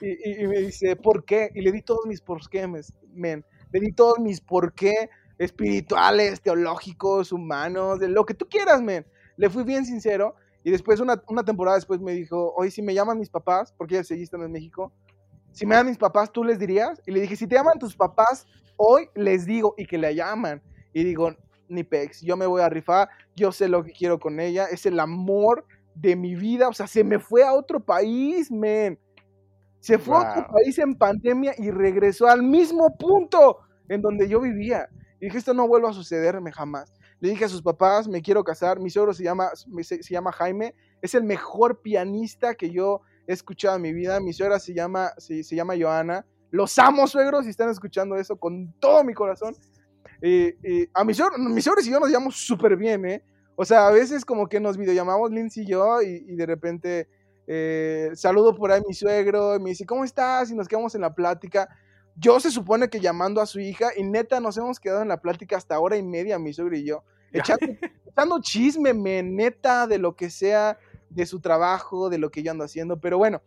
y, y, y, me dice, ¿por qué? Y le di todos mis por qué, men. Le di todos mis por qué espirituales, teológicos, humanos, de lo que tú quieras, men. Le fui bien sincero. Y después, una, una temporada después, me dijo, oye, si me llaman mis papás, porque seguía estando en México, si me llaman mis papás, ¿tú les dirías? Y le dije, si te llaman tus papás, hoy les digo y que la llaman. Y digo, ni pex, yo me voy a rifar, yo sé lo que quiero con ella, es el amor de mi vida, o sea, se me fue a otro país, men. Se fue wow. a otro país en pandemia y regresó al mismo punto en donde yo vivía. Y dije, esto no vuelve a sucederme jamás. Le dije a sus papás, me quiero casar, mi suegro se llama, se, se llama Jaime, es el mejor pianista que yo he escuchado en mi vida, mi suegra se llama, se, se llama Joana, los amo suegros si están escuchando eso con todo mi corazón. Eh, eh, a mis suegros, mis suegros y yo nos llevamos súper bien, ¿eh? O sea, a veces como que nos videollamamos Lindsay y yo y, y de repente eh, saludo por ahí a mi suegro y me dice, ¿cómo estás? Y nos quedamos en la plática. Yo se supone que llamando a su hija y neta nos hemos quedado en la plática hasta hora y media, mi suegro y yo, echando, echando chisme, me, neta, de lo que sea, de su trabajo, de lo que yo ando haciendo. Pero bueno,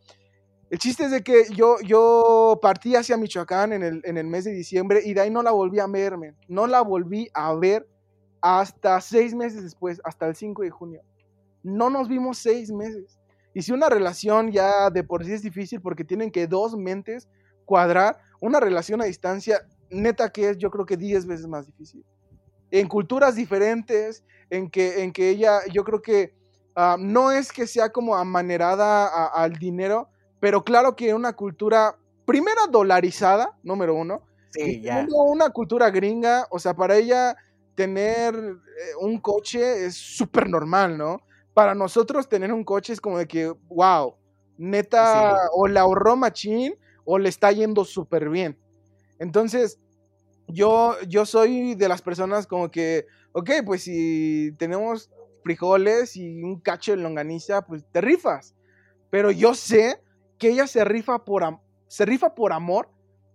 el chiste es de que yo, yo partí hacia Michoacán en el, en el mes de diciembre y de ahí no la volví a verme. No la volví a ver hasta seis meses después, hasta el 5 de junio. No nos vimos seis meses. Y si una relación ya de por sí es difícil porque tienen que dos mentes cuadrar, una relación a distancia, neta que es yo creo que diez veces más difícil. En culturas diferentes, en que, en que ella, yo creo que uh, no es que sea como amanerada a, al dinero, pero claro que una cultura, primera dolarizada, número uno, Sí, ya. una cultura gringa, o sea, para ella tener eh, un coche es súper normal, ¿no? Para nosotros tener un coche es como de que, wow, neta, sí. o la ahorró machín, o le está yendo súper bien. Entonces, yo, yo soy de las personas como que, ok, pues si tenemos frijoles y un cacho de longaniza, pues te rifas. Pero yo sé que ella se rifa por, se rifa por amor,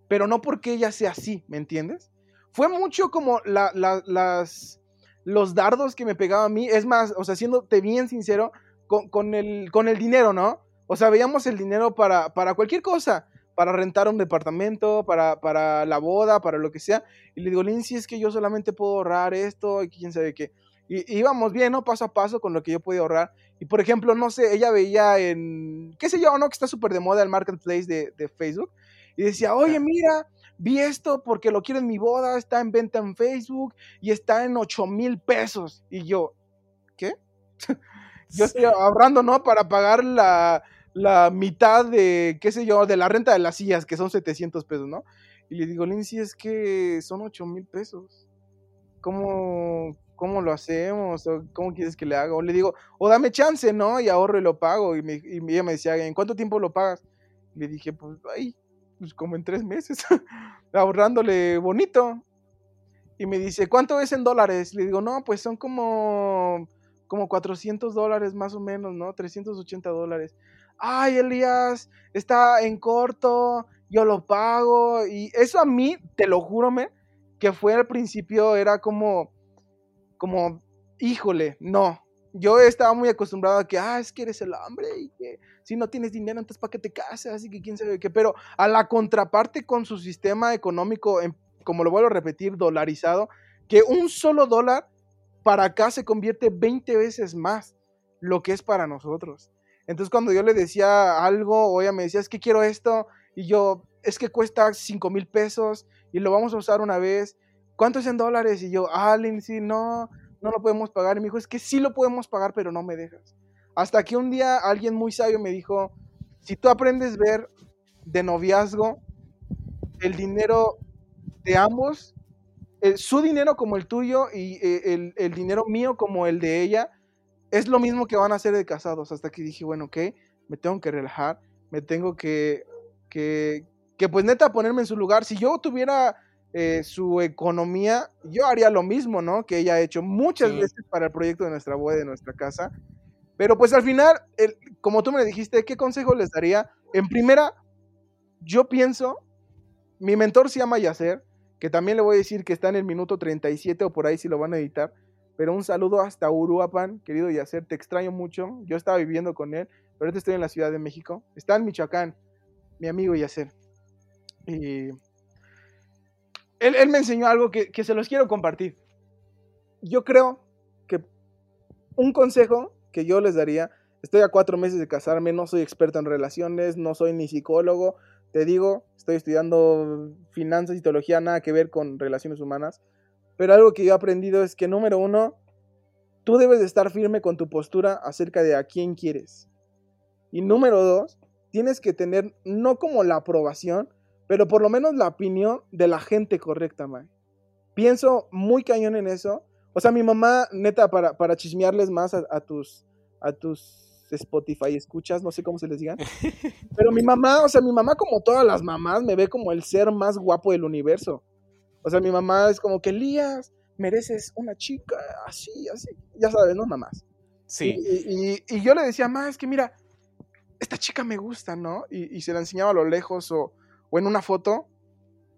pero no porque ella sea así, ¿me entiendes? Fue mucho como las, los dardos que me pegaba a mí. Es más, o sea, siéndote bien sincero, con, el, con el dinero, ¿no? O sea, veíamos el dinero para, para cualquier cosa, para rentar un departamento, para, para la boda, para lo que sea. Y le digo, Lindsay, es que yo solamente puedo ahorrar esto y quién sabe qué. Y íbamos bien, ¿no? Paso a paso con lo que yo podía ahorrar. Y por ejemplo, no sé, ella veía en, qué sé yo, ¿no? Que está súper de moda el marketplace de, de Facebook. Y decía, oye, mira, vi esto porque lo quiero en mi boda, está en venta en Facebook y está en 8 mil pesos. Y yo, ¿qué? [LAUGHS] yo estoy ahorrando, ¿no? Para pagar la, la, mitad de, qué sé yo, de la renta de las sillas, que son 700 pesos, ¿no? Y le digo, Lindsay, es que son 8 mil pesos. ¿Cómo, ¿cómo lo hacemos? ¿O ¿Cómo quieres que le haga? O le digo, o dame chance, ¿no? Y ahorro y lo pago. Y, me, ella me decía, ¿en cuánto tiempo lo pagas? Le dije, pues, ay, pues como en tres meses, [LAUGHS] ahorrándole bonito. Y me dice, ¿cuánto es en dólares? Le digo, no, pues son como, como 400 dólares más o menos, ¿no? 380 dólares. Ay, Elías, está en corto, yo lo pago. Y eso a mí, te lo juro, me, que fue al principio, era como, como, híjole, no. Yo estaba muy acostumbrado a que, ah, es que eres el hombre y que si no tienes dinero, entonces ¿para qué te casas? Así que quién sabe qué. Pero a la contraparte con su sistema económico, como lo vuelvo a repetir, dolarizado, que un solo dólar para acá se convierte 20 veces más lo que es para nosotros. Entonces cuando yo le decía algo o ella me decía, es que quiero esto, y yo, es que cuesta 5 mil pesos y lo vamos a usar una vez, ¿cuánto es en dólares? Y yo, ah, Lindsay, no, no lo podemos pagar. Y me dijo, es que sí lo podemos pagar, pero no me dejas. Hasta que un día alguien muy sabio me dijo, si tú aprendes a ver de noviazgo el dinero de ambos, su dinero como el tuyo y eh, el, dinero mío como el de ella, es lo mismo que van a hacer de casados. Hasta que dije, bueno, ok, me tengo que relajar, me tengo que, que, que pues neta ponerme en su lugar. Si yo tuviera eh, su economía, yo haría lo mismo, ¿no? Que ella ha hecho muchas veces para el proyecto de nuestra boda, de nuestra casa. Pero pues al final, como tú me dijiste, ¿qué consejo les daría? En primera, yo pienso, mi mentor se llama Yacer, que también le voy a decir que está en el minuto 37 o por ahí si lo van a editar. Pero un saludo hasta Uruapan, querido Yacer, te extraño mucho. Yo estaba viviendo con él, pero ahorita estoy en la Ciudad de México. Está en Michoacán, mi amigo Yacer. Y él, me enseñó algo que, que se los quiero compartir. Yo creo que un consejo que yo les daría. Estoy a cuatro meses de casarme, no soy experto en relaciones, no soy ni psicólogo. Te digo, estoy estudiando finanzas y teología, nada que ver con relaciones humanas. Pero algo que yo he aprendido es que, número uno, tú debes de estar firme con tu postura acerca de a quién quieres. Y número dos, tienes que tener no como la aprobación, pero por lo menos la opinión de la gente correcta, man. Pienso muy cañón en eso o sea, mi mamá, neta, para, para chismearles más a, tus, a tus Spotify escuchas, no sé cómo se les digan. [LAUGHS] Pero mi mamá, o sea, mi mamá, como todas las mamás, me ve como el ser más guapo del universo. O sea, mi mamá es como que Elías, mereces una chica así, así. Ya sabes, ¿no, mamás? Sí. Y, yo le decía, mamá, es que mira, esta chica me gusta, ¿no? Y, se la enseñaba a lo lejos o, o en una foto.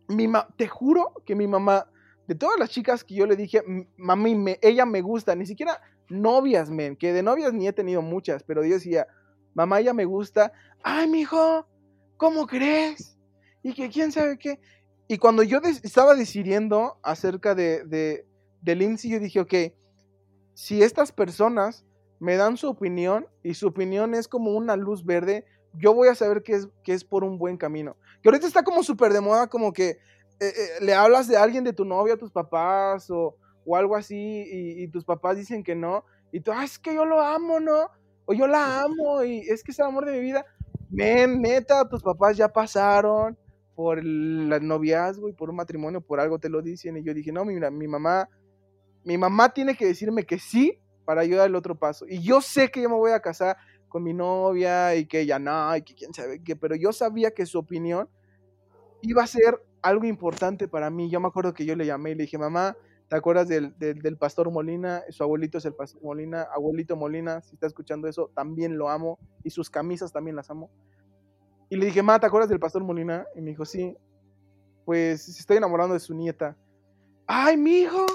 Mi te juro que mi mamá de todas las chicas que yo le dije, mami, me, ella me gusta, ni siquiera novias, men, que de novias ni he tenido muchas, pero yo decía, mamá, ella me gusta, ay, mijo, ¿cómo crees? Y que quién sabe qué. Y cuando yo estaba decidiendo acerca de, de, de Lindsay, yo dije, ok, si estas personas me dan su opinión y su opinión es como una luz verde, yo voy a saber que es, que es por un buen camino. Que ahorita está como súper de moda, como que eh, eh, le hablas de alguien de tu novia a tus papás o, o algo así y, tus papás dicen que no y tú, ah, es que yo lo amo, ¿no? O yo la amo y es que es el amor de mi vida. Men, neta, tus papás ya pasaron por el, noviazgo y por un matrimonio, por algo te lo dicen. Y yo dije, no, mira, mi mamá, mi mamá tiene que decirme que sí para yo dar el otro paso. Y yo sé que yo me voy a casar con mi novia y que ella no, y que quién sabe qué, pero yo sabía que su opinión iba a ser algo importante para mí. Yo me acuerdo que yo le llamé y le dije, mamá, ¿te acuerdas del, del, pastor Molina? Su abuelito es el pastor Molina. Abuelito Molina, si está escuchando eso, también lo amo. Y sus camisas también las amo. Y le dije, mamá, ¿te acuerdas del pastor Molina? Y me dijo, sí. Pues estoy enamorando de su nieta. Ay, mi hijo,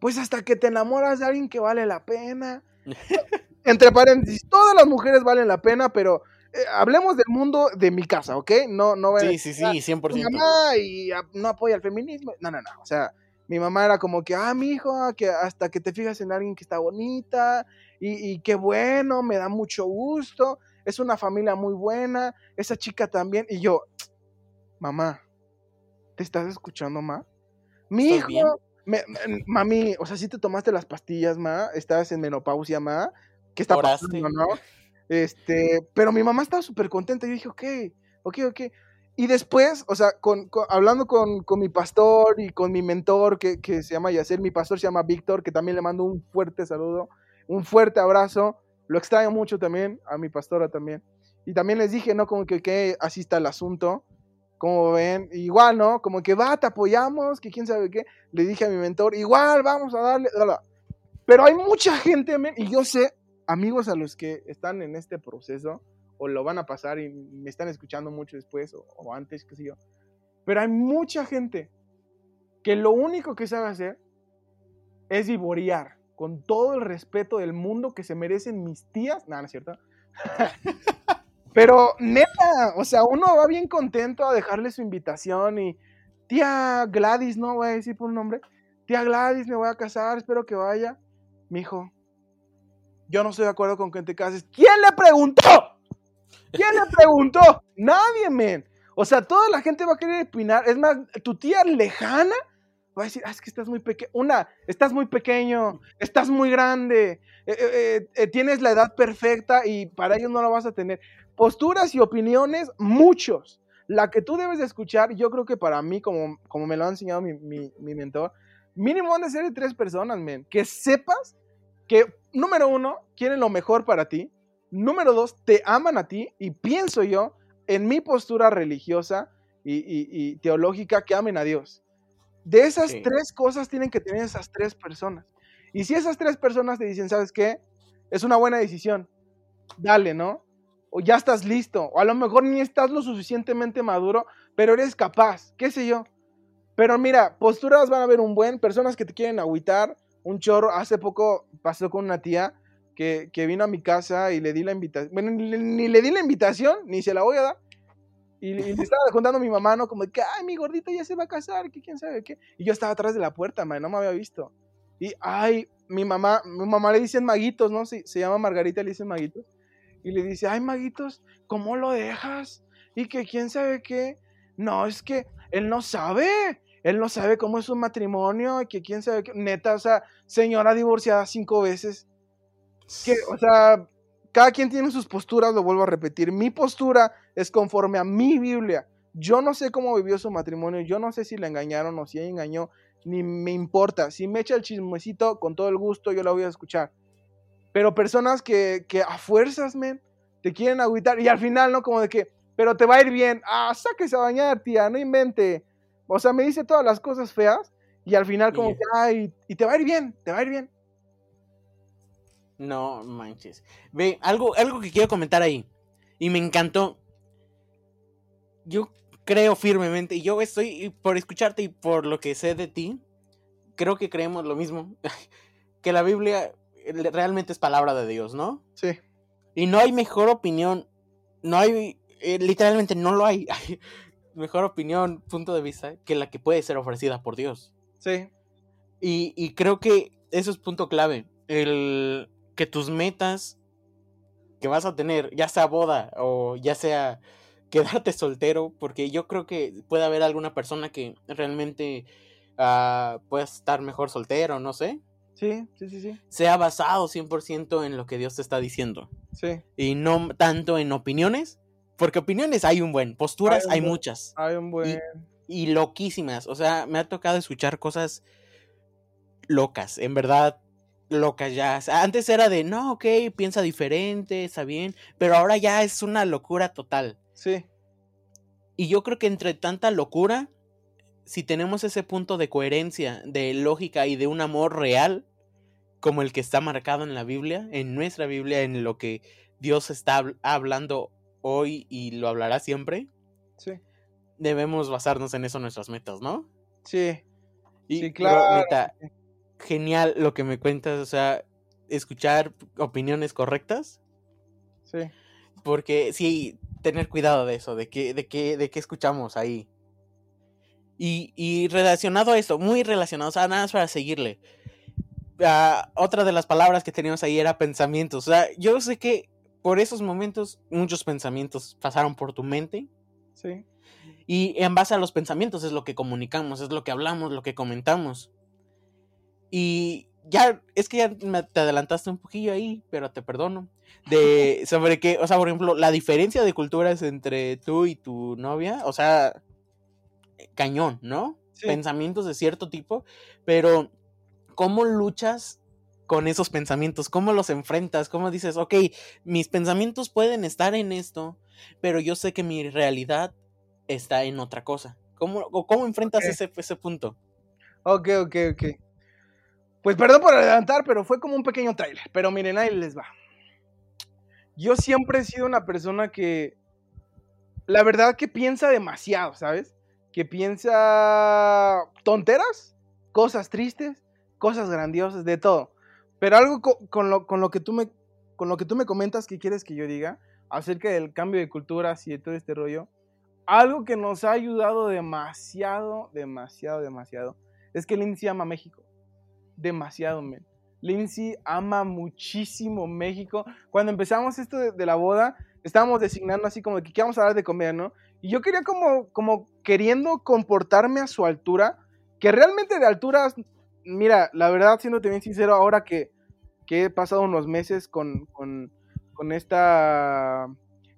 pues hasta que te enamoras de alguien que vale la pena. [LAUGHS] Entre paréntesis, todas las mujeres valen la pena, pero eh, hablemos del mundo de mi casa, ¿ok? No, no Sí, sí, sí, 100%. Mi mamá y no apoya el feminismo. No, no, no. O sea, mi mamá era como que, ah, mi hijo, que hasta que te fijas en alguien que está bonita y, y qué bueno, me da mucho gusto. Es una familia muy buena. Esa chica también. Y yo, mamá, ¿te estás escuchando, ma? Mi hijo, mami, o sea, si te tomaste las pastillas, ma, estás en menopausia, ma. ¿Qué está pasando, no? Este, pero mi mamá estaba súper contenta. Yo dije, ok, ok, ok. Y después, o sea, con, hablando con, con, mi pastor y con mi mentor, que, que se llama Yacer, mi pastor se llama Víctor, que también le mando un fuerte saludo, un fuerte abrazo. Lo extraño mucho también, a mi pastora también. Y también les dije, ¿no? Como que, que así está el asunto. Como ven, igual, ¿no? Como que va, te apoyamos, que quién sabe qué. Le dije a mi mentor, igual, vamos a darle. Pero hay mucha gente, y yo sé, amigos a los que están en este proceso o lo van a pasar y me están escuchando mucho después o, antes, qué sé yo. Pero hay mucha gente que lo único que sabe hacer es vivorear con todo el respeto del mundo que se merecen mis tías. No, no es cierto. [LAUGHS] Pero neta, o sea, uno va bien contento a dejarle su invitación y tía Gladys, no voy a decir por un nombre, tía Gladys, me voy a casar, espero que vaya. Mi hijo, yo no estoy de acuerdo con que te cases. ¿Quién le preguntó? ¿Quién le preguntó? Nadie, men. O sea, toda la gente va a querer opinar. Es más, tu tía lejana va a decir, ah, es que estás muy pequeño. Una, estás muy pequeño, estás muy grande, eh, eh, eh, tienes la edad perfecta y para ellos no la vas a tener. Posturas y opiniones, muchos. La que tú debes de escuchar, yo creo que para mí, como, como me lo ha enseñado mi, mi, mentor, mínimo van a ser de tres personas, men. Que sepas que, número uno, quieren lo mejor para ti. Número dos, te aman a ti. Y pienso yo, en mi postura religiosa y, teológica, que amen a Dios. De esas tres cosas tienen que tener esas tres personas. Y si esas tres personas te dicen, ¿sabes qué? Es una buena decisión. Dale, ¿no? O ya estás listo. O a lo mejor ni estás lo suficientemente maduro, pero eres capaz. ¿Qué sé yo? Pero mira, posturas van a haber un buen, personas que te quieren agüitar, un chorro. Hace poco pasó con una tía que, vino a mi casa y le di la invitación. Bueno, ni, le di la invitación, ni se la voy a dar. Y, le estaba contando a mi mamá, ¿no? Como que, ay, mi gordita ya se va a casar, que quién sabe qué. Y yo estaba atrás de la puerta, man, no me había visto. Y, ay, mi mamá, mi mamá le dicen maguitos, ¿no? Se, se llama Margarita, le dicen maguitos. Y le dice, ay, maguitos, ¿cómo lo dejas? Y que quién sabe qué. No, es que él no sabe. Él no sabe cómo es un matrimonio, que quién sabe qué. Neta, o sea, señora divorciada cinco veces. Que, o sea, cada quien tiene sus posturas, lo vuelvo a repetir. Mi postura es conforme a mi Biblia. Yo no sé cómo vivió su matrimonio, yo no sé si le engañaron o si ella engañó, ni me importa. Si me echa el chismecito, con todo el gusto yo la voy a escuchar. Pero personas que, que a fuerzas, men, te quieren agüitar y al final, ¿no? Como de que, pero te va a ir bien. Ah, sáquese a bañar, tía, no invente. O sea, me dice todas las cosas feas y al final como que, ay, y te va a ir bien, te va a ir bien. No manches. Ve, algo, algo que quiero comentar ahí. Y me encantó. Yo creo firmemente, y yo estoy, por escucharte y por lo que sé de ti, creo que creemos lo mismo. [LAUGHS] que la Biblia realmente es palabra de Dios, ¿no? Sí. Y no hay mejor opinión. No hay, eh, literalmente no lo hay. [LAUGHS] mejor opinión, punto de vista, que la que puede ser ofrecida por Dios. Sí. Y, creo que eso es punto clave. El que tus metas que vas a tener, ya sea boda o ya sea quedarte soltero, porque yo creo que puede haber alguna persona que realmente uh, pueda estar mejor soltero, no sé. Sí, sí, sí, sí. Sea basado 100% en lo que Dios te está diciendo. Sí. Y no tanto en opiniones, porque opiniones hay un buen, posturas hay, muchas. Hay un buen. Y, loquísimas. O sea, me ha tocado escuchar cosas locas, en verdad locas ya. Antes era de, no, ok, piensa diferente, está bien, pero ahora ya es una locura total. Sí. Y yo creo que entre tanta locura, si tenemos ese punto de coherencia, de lógica y de un amor real, como el que está marcado en la Biblia, en nuestra Biblia, en lo que Dios está hablando hoy y lo hablará siempre, sí. debemos basarnos en eso nuestras metas, ¿no? Sí. Y, sí, claro. genial lo que me cuentas, o sea, escuchar opiniones correctas. Sí. Porque sí, tener cuidado de eso, de qué de qué de qué escuchamos ahí. Y, y relacionado a esto, muy relacionado, o sea, nada más para seguirle. Ah, otra de las palabras que teníamos ahí era pensamientos. O sea, yo sé que por esos momentos muchos pensamientos pasaron por tu mente. Sí. Y en base a los pensamientos es lo que comunicamos, es lo que hablamos, lo que comentamos. Y ya, es que ya te adelantaste un poquillo ahí, pero te perdono. De [LAUGHS] sobre qué, o sea, por ejemplo, la diferencia de culturas entre tú y tu novia, o sea, cañón, ¿no? Pensamientos de cierto tipo, pero ¿cómo luchas con esos pensamientos? ¿Cómo los enfrentas? ¿Cómo dices, ok, mis pensamientos pueden estar en esto, pero yo sé que mi realidad está en otra cosa? ¿Cómo, cómo enfrentas ese, ese punto? Ok, ok, ok. Pues perdón por adelantar, pero fue como un pequeño trailer. Pero miren, ahí les va. Yo siempre he sido una persona que, la verdad que piensa demasiado, ¿sabes? Que piensa tonteras, cosas tristes, cosas grandiosas, de todo. Pero algo con, lo, con, lo, que tú me, con lo que tú me comentas que quieres que yo diga acerca del cambio de culturas y de todo este rollo, algo que nos ha ayudado demasiado, demasiado, demasiado, es que Lindsay ama México demasiado, men. Lindsay ama muchísimo México. Cuando empezamos esto de, la boda, estábamos designando así como que vamos a dar de comer, ¿no? Y yo quería como, como queriendo comportarme a su altura, que realmente de alturas, mira, la verdad, siendo bien sincero, ahora que, que he pasado unos meses con, con, con, esta,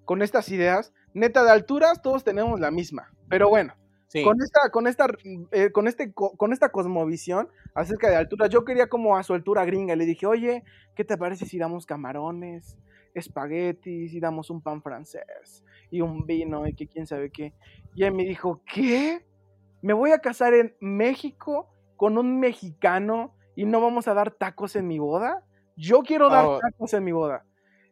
con estas ideas, neta, de alturas todos tenemos la misma. Pero bueno, con esta, con esta, eh, con este, con esta cosmovisión acerca de altura, yo quería como a su altura gringa. Le dije, oye, ¿qué te parece si damos camarones, espaguetis y damos un pan francés y un vino y que quién sabe qué? Y él me dijo, ¿qué? ¿Me voy a casar en México con un mexicano y no vamos a dar tacos en mi boda? Yo quiero dar oh. tacos en mi boda.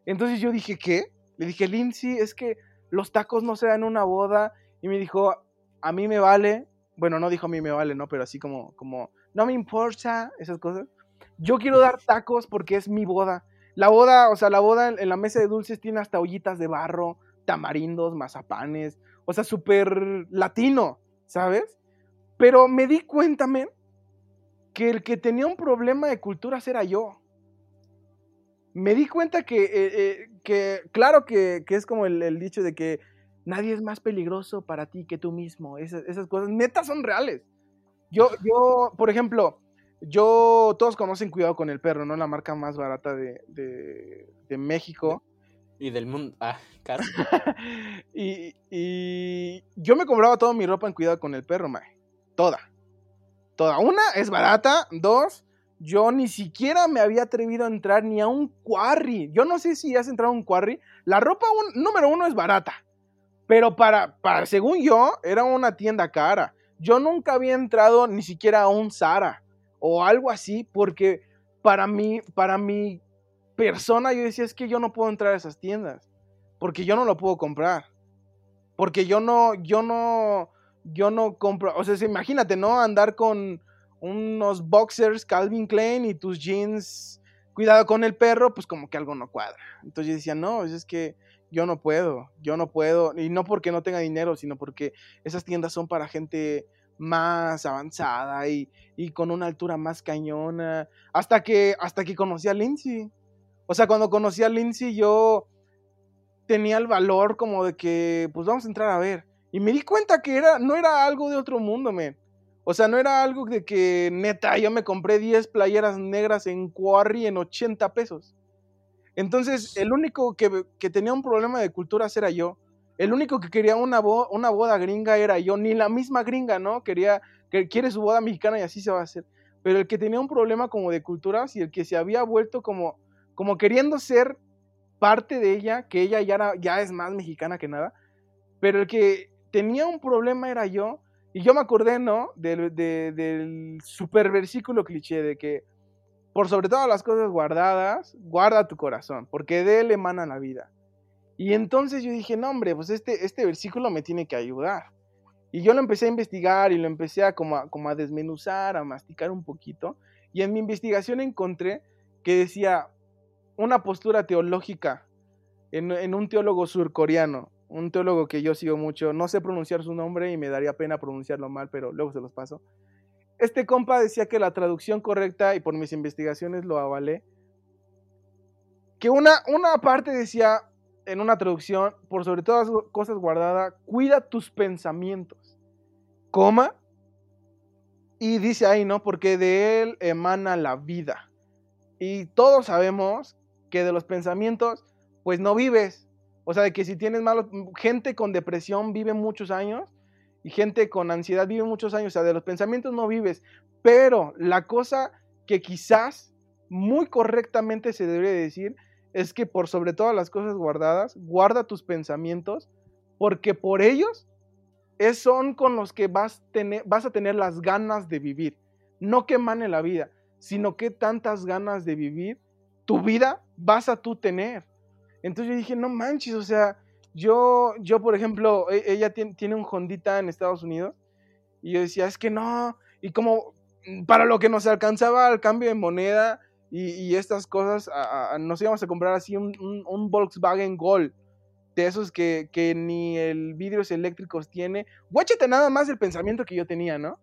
Entonces yo dije, ¿qué? Le dije, Lindsay, es que los tacos no se dan en una boda. Y me dijo, a mí me vale, bueno, no dijo a mí me vale, ¿no? Pero así como, como, no me importa esas cosas. Yo quiero dar tacos porque es mi boda. La boda, o sea, la boda en, la mesa de dulces tiene hasta ollitas de barro, tamarindos, mazapanes, o sea, súper latino, ¿sabes? Pero me di cuenta, men, que el que tenía un problema de culturas era yo. Me di cuenta que, eh, eh, que claro que, que, es como el, el dicho de que nadie es más peligroso para ti que tú mismo. Esas, cosas netas son reales. Yo, yo, por ejemplo, yo, todos conocen Cuidado con el Perro, ¿no? La marca más barata de, de, México. Y del mundo. Ah, caro. [LAUGHS] y, y, yo me compraba toda mi ropa en Cuidado con el Perro, mae. Toda. Toda. Una, es barata. Dos, yo ni siquiera me había atrevido a entrar ni a un quarry. Yo no sé si has entrado a un quarry. La ropa, número uno, es barata. Pero para, para, según yo, era una tienda cara. Yo nunca había entrado ni siquiera a un Zara o algo así, porque para mí, para mi persona, yo decía, es que yo no puedo entrar a esas tiendas, porque yo no lo puedo comprar. Porque yo no, yo no, yo no compro, o sea, imagínate, ¿no? Andar con unos boxers Calvin Klein y tus jeans, cuidado con el perro, pues como que algo no cuadra. Entonces yo decía, no, es que yo no puedo, yo no puedo, y no porque no tenga dinero, sino porque esas tiendas son para gente más avanzada y, con una altura más cañona, hasta que, hasta que conocí a Lindsay. O sea, cuando conocí a Lindsay yo tenía el valor como de que, pues vamos a entrar a ver. Y me di cuenta que era, no era algo de otro mundo, men. O sea, no era algo de que, neta, yo me compré 10 playeras negras en Quarry en 80 pesos. Entonces, el único que, tenía un problema de culturas era yo. El único que quería una, una boda gringa era yo. Ni la misma gringa, ¿no? Quería, que quiere su boda mexicana y así se va a hacer. Pero el que tenía un problema como de culturas y el que se había vuelto como, como queriendo ser parte de ella, que ella ya, ya es más mexicana que nada, pero el que tenía un problema era yo. Y yo me acordé, ¿no? Del, del super versículo cliché de que por sobre todas las cosas guardadas, guarda tu corazón, porque de él emana la vida. Y entonces yo dije, no, hombre, pues este, este versículo me tiene que ayudar. Y yo lo empecé a investigar y lo empecé a como, a como a desmenuzar, a masticar un poquito. Y en mi investigación encontré que decía una postura teológica en, en un teólogo surcoreano, un teólogo que yo sigo mucho, no sé pronunciar su nombre y me daría pena pronunciarlo mal, pero luego se los paso. Este compa decía que la traducción correcta, y por mis investigaciones lo avalé, que una, una parte decía en una traducción, por sobre todas cosas guardadas, cuida tus pensamientos, coma, y dice ahí, ¿no? Porque de él emana la vida. Y todos sabemos que de los pensamientos, pues no vives. O sea, de que si tienes malo, gente con depresión vive muchos años y gente con ansiedad vive muchos años, o sea, de los pensamientos no vives, pero la cosa que quizás muy correctamente se debería decir es que por sobre todas las cosas guardadas, guarda tus pensamientos, porque por ellos es, son con los que vas, vas a tener las ganas de vivir. No que mane la vida, sino que tantas ganas de vivir tu vida vas a tú tener. Entonces yo dije, no manches, o sea, yo, yo por ejemplo, e, ella tiene, un Hondita en Estados Unidos y yo decía, es que no, y como mm, para lo que nos alcanzaba al cambio de moneda y, estas cosas, nos íbamos a comprar así un, un, Volkswagen Gol, de esos que, que, ni el vidrios eléctricos tiene. Guáchate nada más el pensamiento que yo tenía, ¿no?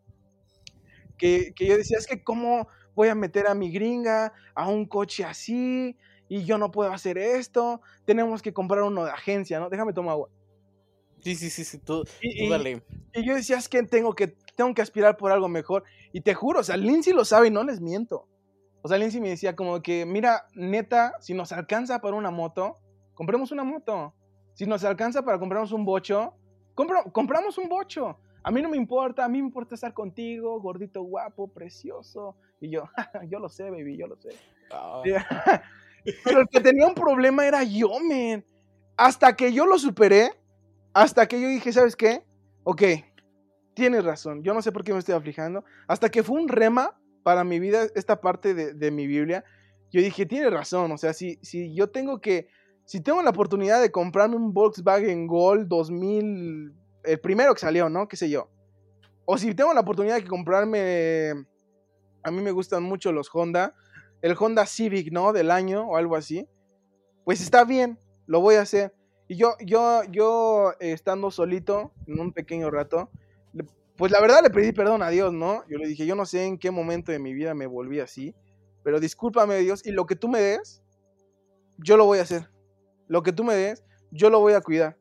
Que, que yo decía, es que cómo voy a meter a mi gringa a un coche así, y yo no puedo hacer esto, tenemos que comprar uno de agencia, ¿no? Déjame tomar agua. Sí, sí, sí, sí, tú, y, dale. Y, yo decía, es que tengo, que tengo que aspirar por algo mejor. Y te juro, o sea, Lindsay lo sabe y no les miento. O sea, Lindsay me decía como que, mira, neta, si nos alcanza para una moto, compremos una moto. Si nos alcanza para comprarnos un bocho, compramos un bocho. A mí no me importa, a mí me importa estar contigo, gordito, guapo, precioso. Y yo, [LAUGHS] yo lo sé, baby, yo lo sé. Ah. [LAUGHS] Pero el que tenía un problema era yo, man. Hasta que yo lo superé, hasta que yo dije, ¿sabes qué? Ok, tienes razón, yo no sé por qué me estoy aflijando. Hasta que fue un rema para mi vida, esta parte de, mi Biblia, yo dije, tienes razón, o sea, si, si yo tengo que, si tengo la oportunidad de comprarme un Volkswagen Gol 2000, el primero que salió, ¿no? ¿Qué sé yo? O si tengo la oportunidad de comprarme, a mí me gustan mucho los Honda, el Honda Civic, ¿no? Del año o algo así, pues está bien, lo voy a hacer. Y yo, yo, yo, estando solito en un pequeño rato, pues la verdad le pedí perdón a Dios, ¿no? Yo le dije, yo no sé en qué momento de mi vida me volví así, pero discúlpame Dios, y lo que tú me des, yo lo voy a hacer. Lo que tú me des, yo lo voy a cuidar.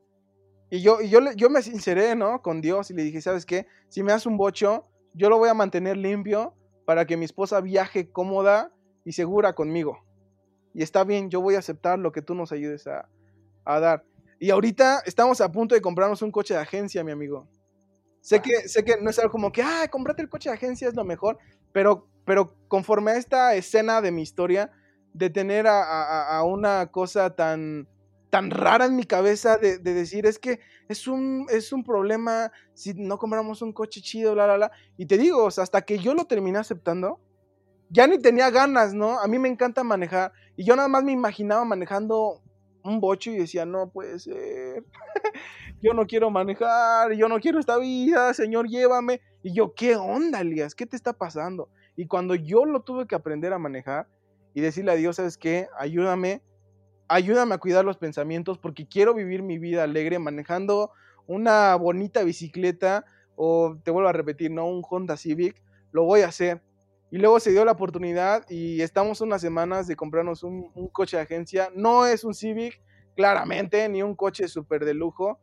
Y yo, y yo, yo me sinceré, ¿no? Con Dios y le dije, ¿sabes qué? Si me das un bocho, yo lo voy a mantener limpio para que mi esposa viaje cómoda y segura conmigo. Y está bien, yo voy a aceptar lo que tú nos ayudes a, dar. Y ahorita estamos a punto de comprarnos un coche de agencia, mi amigo. Sé que, sé que no es algo como que, ah, comprate el coche de agencia es lo mejor, pero, pero conforme a esta escena de mi historia, de tener a, una cosa tan, tan rara en mi cabeza de, decir, es que es un, es un problema si no compramos un coche chido, bla, bla, bla. Y te digo, hasta que yo lo terminé aceptando, ya ni tenía ganas, ¿no? A mí me encanta manejar. Y yo nada más me imaginaba manejando un bocho y decía, no puede ser. [LAUGHS] yo no quiero manejar, yo no quiero esta vida, Señor, llévame. Y yo, ¿qué onda, Elías? ¿Qué te está pasando? Y cuando yo lo tuve que aprender a manejar y decirle a Dios, ¿sabes qué? Ayúdame, ayúdame a cuidar los pensamientos porque quiero vivir mi vida alegre manejando una bonita bicicleta o, te vuelvo a repetir, no un Honda Civic, lo voy a hacer y luego se dio la oportunidad y estamos unas semanas de comprarnos un, coche de agencia. No es un Civic, claramente, ni un coche súper de lujo.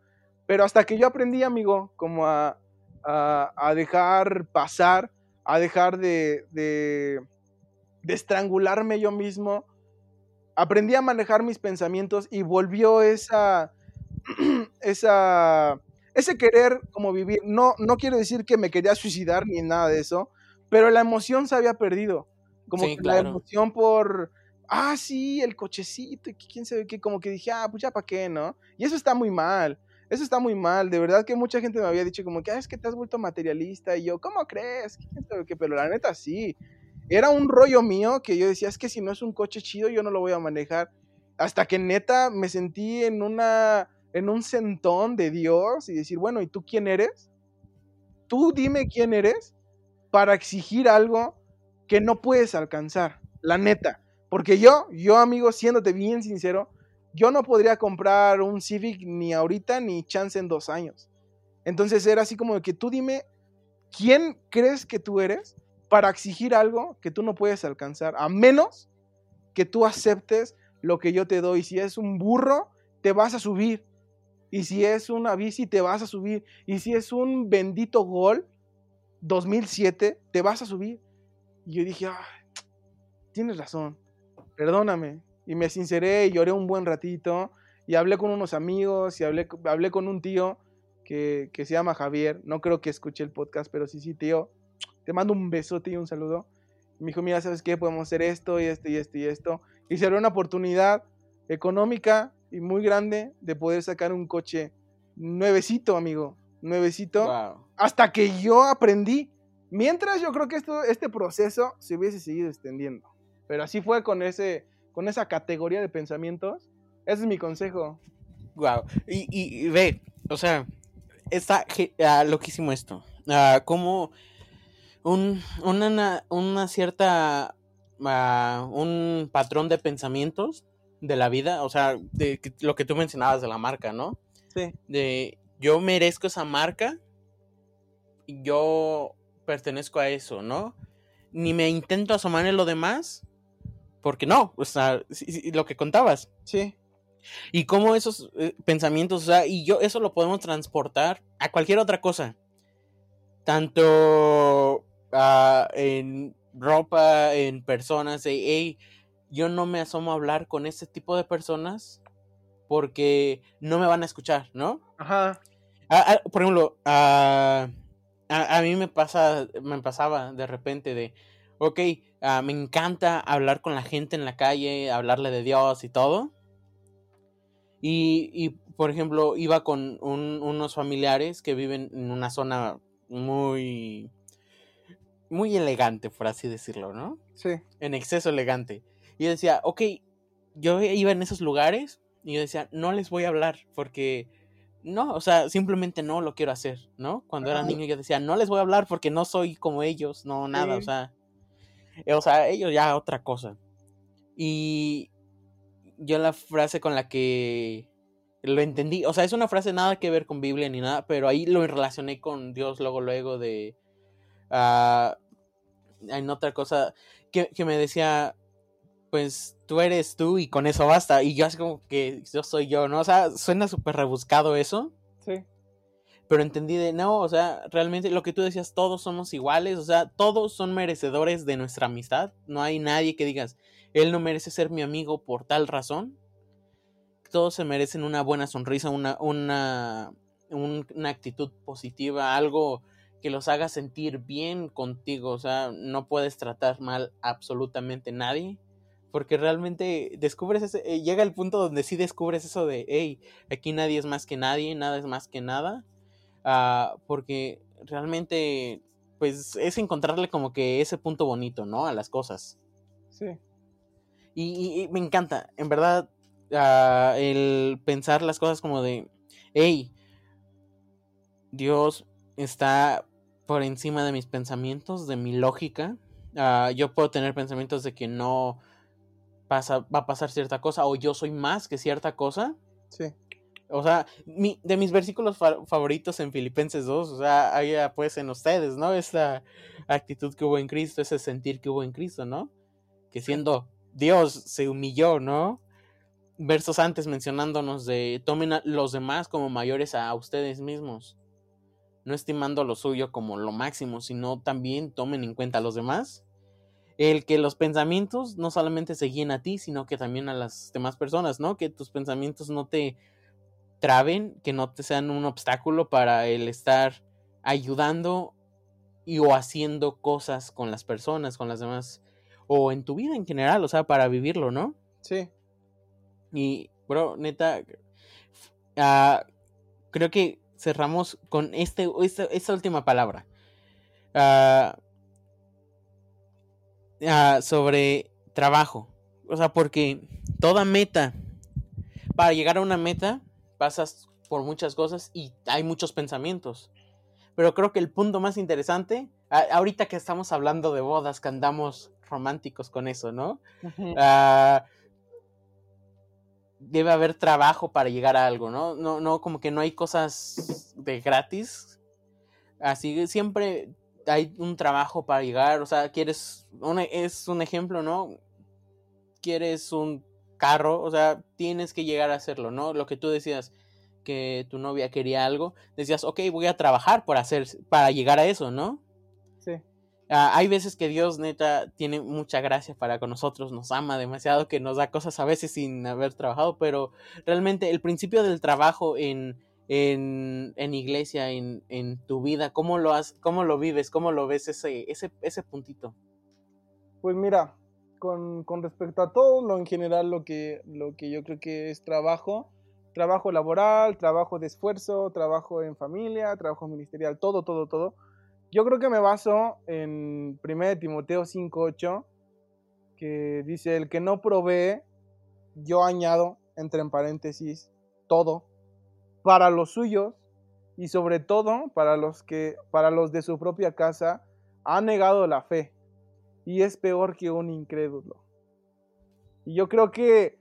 Pero hasta que yo aprendí, amigo, como a, dejar pasar, a dejar de, de, estrangularme yo mismo, aprendí a manejar mis pensamientos y volvió esa, [CLEARS THROAT] esa, ese querer como vivir. No, no quiero decir que me quería suicidar ni nada de eso, pero la emoción se había perdido. Como la emoción por, ah, sí, el cochecito, quién sabe qué, como que dije, ah, pues ya para qué, ¿no? Y eso está muy mal. Eso está muy mal, de verdad que mucha gente me había dicho como que, ah, es que te has vuelto materialista, y yo, ¿cómo crees? Pero la neta sí, era un rollo mío que yo decía, es que si no es un coche chido, yo no lo voy a manejar. Hasta que neta me sentí en una, en un sentón de Dios y decir, bueno, ¿y tú quién eres? Tú dime quién eres para exigir algo que no puedes alcanzar, la neta. Porque yo, yo amigo, siéndote bien sincero, yo no podría comprar un Civic ni ahorita ni chance en dos años. Entonces era así como que tú dime, ¿quién crees que tú eres para exigir algo que tú no puedes alcanzar? A menos que tú aceptes lo que yo te doy. Si es un burro, te vas a subir. Y si es una bici, te vas a subir. Y si es un bendito gol 2007, te vas a subir. Y yo dije, tienes razón, perdóname. Y me sinceré y lloré un buen ratito. Y hablé con unos amigos y hablé, hablé con un tío que, que se llama Javier. No creo que escuche el podcast, pero sí, sí, tío. Te mando un besote y un saludo. Y me dijo, mira, ¿sabes qué? Podemos hacer esto y esto y esto y esto. Y se abrió una oportunidad económica y muy grande de poder sacar un coche nuevecito, amigo. Nuevecito. Hasta que yo aprendí. Mientras yo creo que esto, este proceso se hubiese seguido extendiendo. Pero así fue con ese con esa categoría de pensamientos. Ese es mi consejo. Wow. Y, ve, o sea, está uh, loquísimo esto. Uh, como un, una, una cierta. Ah, un patrón de pensamientos de la vida. O sea, de lo que tú mencionabas de la marca, ¿no? Sí. De yo merezco esa marca. Y yo pertenezco a eso, ¿no? Ni me intento asomar en lo demás porque no, o sea, lo que contabas. Sí. Y cómo esos eh, pensamientos, o sea, y yo eso lo podemos transportar a cualquier otra cosa. Tanto ah, en ropa, en personas, de, hey, yo no me asomo a hablar con ese tipo de personas porque no me van a escuchar, ¿no? Ajá. Ah, ah, por ejemplo, a, a, mí me pasa, me pasaba de repente de, ok, Ah, me encanta hablar con la gente en la calle, hablarle de Dios y todo. Y, por ejemplo, iba con unos familiares que viven en una zona muy, muy elegante, por así decirlo, ¿no? Sí. En exceso elegante. Y yo decía, ok, yo iba en esos lugares y yo decía, no les voy a hablar porque no, o sea, simplemente no lo quiero hacer, ¿no? Cuando era niño yo decía, no les voy a hablar porque no soy como ellos, no, nada, o sea, o sea, ellos ya otra cosa. Y yo la frase con la que lo entendí, o sea, es una frase nada que ver con Biblia ni nada, pero ahí lo relacioné con Dios luego, luego de... Uh, en otra cosa que, que, me decía, pues tú eres tú y con eso basta. Y yo así como que yo soy yo, ¿no? O sea, suena súper rebuscado eso. Sí pero entendí de no, o sea, realmente lo que tú decías, todos somos iguales, o sea, todos son merecedores de nuestra amistad, no hay nadie que digas, él no merece ser mi amigo por tal razón, todos se merecen una buena sonrisa, una, una, una actitud positiva, algo que los haga sentir bien contigo, o sea, no puedes tratar mal absolutamente nadie, porque realmente descubres ese, eh, llega el punto donde sí descubres eso de, hey, aquí nadie es más que nadie, nada es más que nada, Ah, porque realmente, pues es encontrarle como que ese punto bonito, ¿no? A las cosas. Sí. Y, me encanta, en verdad, ah, el pensar las cosas como de, hey, Dios está por encima de mis pensamientos, de mi lógica. Ah, yo puedo tener pensamientos de que no pasa, va a pasar cierta cosa o yo soy más que cierta cosa. Sí. O sea, mi, de mis versículos favoritos en Filipenses 2, o sea, ahí pues en ustedes, ¿no? Esa actitud que hubo en Cristo, ese sentir que hubo en Cristo, ¿no? Que siendo Dios se humilló, ¿no? Versos antes mencionándonos de tomen a los demás como mayores a ustedes mismos, no estimando lo suyo como lo máximo, sino también tomen en cuenta a los demás. El que los pensamientos no solamente se guíen a ti, sino que también a las demás personas, ¿no? Que tus pensamientos no te traben, que no te sean un obstáculo para el estar ayudando y o haciendo cosas con las personas, con las demás, o en tu vida en general, o sea, para vivirlo, ¿no? Sí. Y, bro, neta, ah, creo que cerramos con este, esta, última palabra. Ah, ah, sobre trabajo. O sea, porque toda meta, para llegar a una meta, pasas por muchas cosas y hay muchos pensamientos. Pero creo que el punto más interesante, ahorita que estamos hablando de bodas, que andamos románticos con eso, ¿no? Ah, debe haber trabajo para llegar a algo, ¿no? No, no, como que no hay cosas de gratis. Así siempre hay un trabajo para llegar, o sea, quieres, es un ejemplo, ¿no? Quieres un carro, o sea, tienes que llegar a hacerlo, ¿no? Lo que tú decías, que tu novia quería algo, decías, ok, voy a trabajar para hacer, para llegar a eso, ¿no? Sí. Ah, hay veces que Dios neta tiene mucha gracia para con nosotros, nos ama demasiado, que nos da cosas a veces sin haber trabajado, pero realmente el principio del trabajo en, en, en iglesia, en, en, tu vida, ¿cómo lo, has, ¿cómo lo vives? ¿Cómo lo ves ese, ese, ese puntito? Pues mira, con, con, respecto a todo lo en general, lo que, lo que yo creo que es trabajo, trabajo laboral, trabajo de esfuerzo, trabajo en familia, trabajo ministerial, todo, todo, todo. Yo creo que me baso en 1 Timoteo 5.8, que dice, el que no provee, yo añado, entre en paréntesis, todo, para los suyos y sobre todo para los que, para los de su propia casa, ha negado la fe y es peor que un incrédulo. Y yo creo que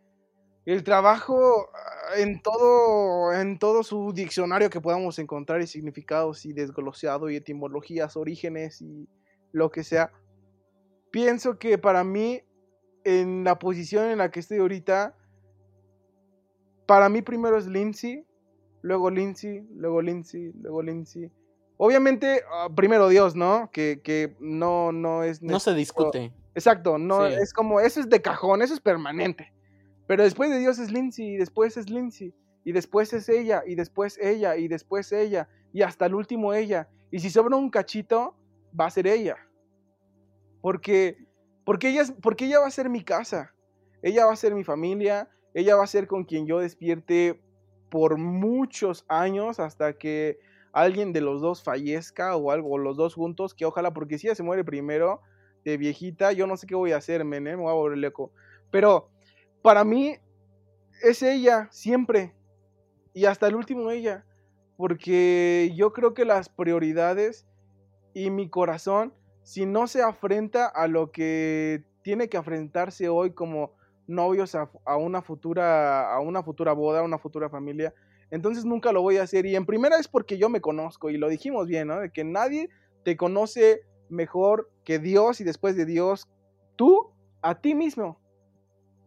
el trabajo ah, en todo, en todo su diccionario que podamos encontrar y significados y desglosado y etimologías, orígenes y lo que sea, pienso que para mí, en la posición en la que estoy ahorita, para mí primero es Lindsay, luego Lindsay, luego Lindsay, luego Lindsay. Obviamente, ah, primero Dios, ¿no? Que, que no, no es... No se discute. Exacto, no es como, eso es de cajón, eso es permanente. Pero después de Dios es Lindsay, y después es Lindsay, y después es ella, y después ella, y después ella, y hasta el último ella. Y si sobra un cachito, va a ser ella. Porque, porque, ella, porque ella va a ser mi casa, ella va a ser mi familia, ella va a ser con quien yo despierte por muchos años hasta que alguien de los dos fallezca o algo, los dos juntos, que ojalá, porque si ella se muere primero, de viejita, yo no sé qué voy a hacer, men, ¿eh? me voy a volver loco. Pero para mí es ella, siempre. Y hasta el último ella. Porque yo creo que las prioridades y mi corazón, si no se afrenta a lo que tiene que afrentarse hoy como novios a, una futura a una futura boda, a una futura familia, entonces nunca lo voy a hacer. Y en primera es porque yo me conozco y lo dijimos bien, ¿no? De que nadie te conoce mejor que Dios y después de Dios, tú a ti mismo.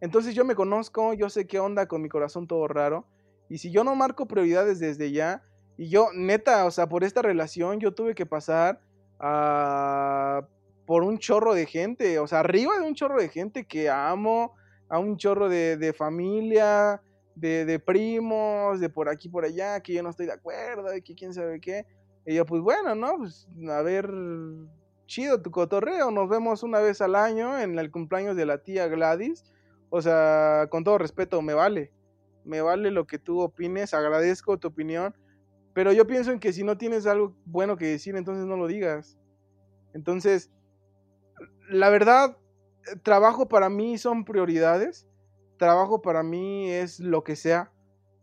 Entonces yo me conozco, yo sé qué onda con mi corazón todo raro. Y si yo no marco prioridades desde ya, y yo, neta, o sea, por esta relación yo tuve que pasar a, por un chorro de gente, o sea, arriba de un chorro de gente que amo, a un chorro de, familia, de, de, primos, de por aquí, por allá, que yo no estoy de acuerdo, de que quién sabe qué. Y yo, pues bueno, ¿no? Pues a ver, chido tu cotorreo, nos vemos una vez al año en el cumpleaños de la tía Gladys o sea, con todo respeto, me vale. Me vale lo que tú opines, agradezco tu opinión. Pero yo pienso en que si no tienes algo bueno que decir, entonces no lo digas. Entonces, la verdad, trabajo para mí son prioridades. Trabajo para mí es lo que sea.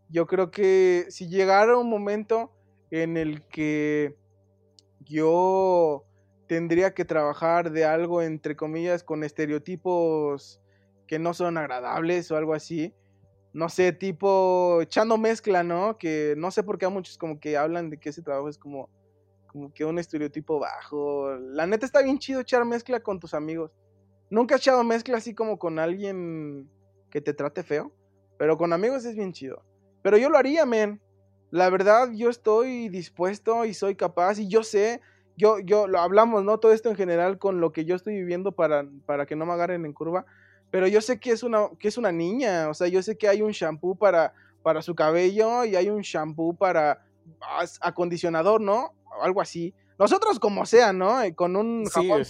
Yo creo que si llegara un momento en el que yo tendría que trabajar de algo, entre comillas, con estereotipos que no son agradables o algo así. No sé, tipo echando mezcla, ¿no? Que no sé por qué muchos como que hablan de que ese trabajo es como, como que un estereotipo bajo. La neta está bien chido echar mezcla con tus amigos. Nunca he echado mezcla así como con alguien que te trate feo. Pero con amigos es bien chido. Pero yo lo haría, men. La verdad, yo estoy dispuesto y soy capaz. Y yo sé, yo, yo lo hablamos, ¿no? Todo esto en general con lo que yo estoy viviendo para, para que no me agarren en curva. Pero yo sé que es una, que es una niña, o sea, yo sé que hay un shampoo para, para su cabello y hay un shampoo para acondicionador, ¿no? Algo así. Nosotros como sea, ¿no? Eh, con un jabón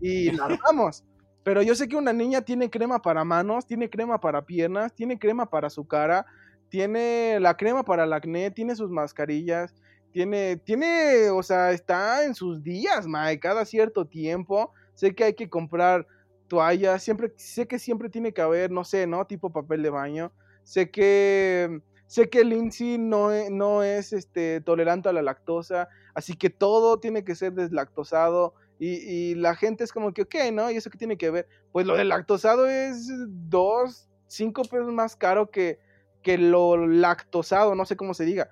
y la damos. Pero yo sé que una niña tiene crema para manos, tiene crema para piernas, tiene crema para su cara, tiene la crema para el acné, tiene sus mascarillas, tiene, tiene, o sea, está en sus días, mae, cada cierto tiempo. Sé que hay que comprar toallas, siempre, sé que siempre tiene que haber, no sé, ¿no? Tipo papel de baño. Sé que, sé que Lindsay no, e, no es este, tolerante a la lactosa, así que todo tiene que ser deslactosado. Y, y, la gente es como que, ok, ¿no? ¿Y eso qué tiene que ver? Pues lo del lactosado es dos, cinco pesos más caro que, que lo lactosado, no sé cómo se diga.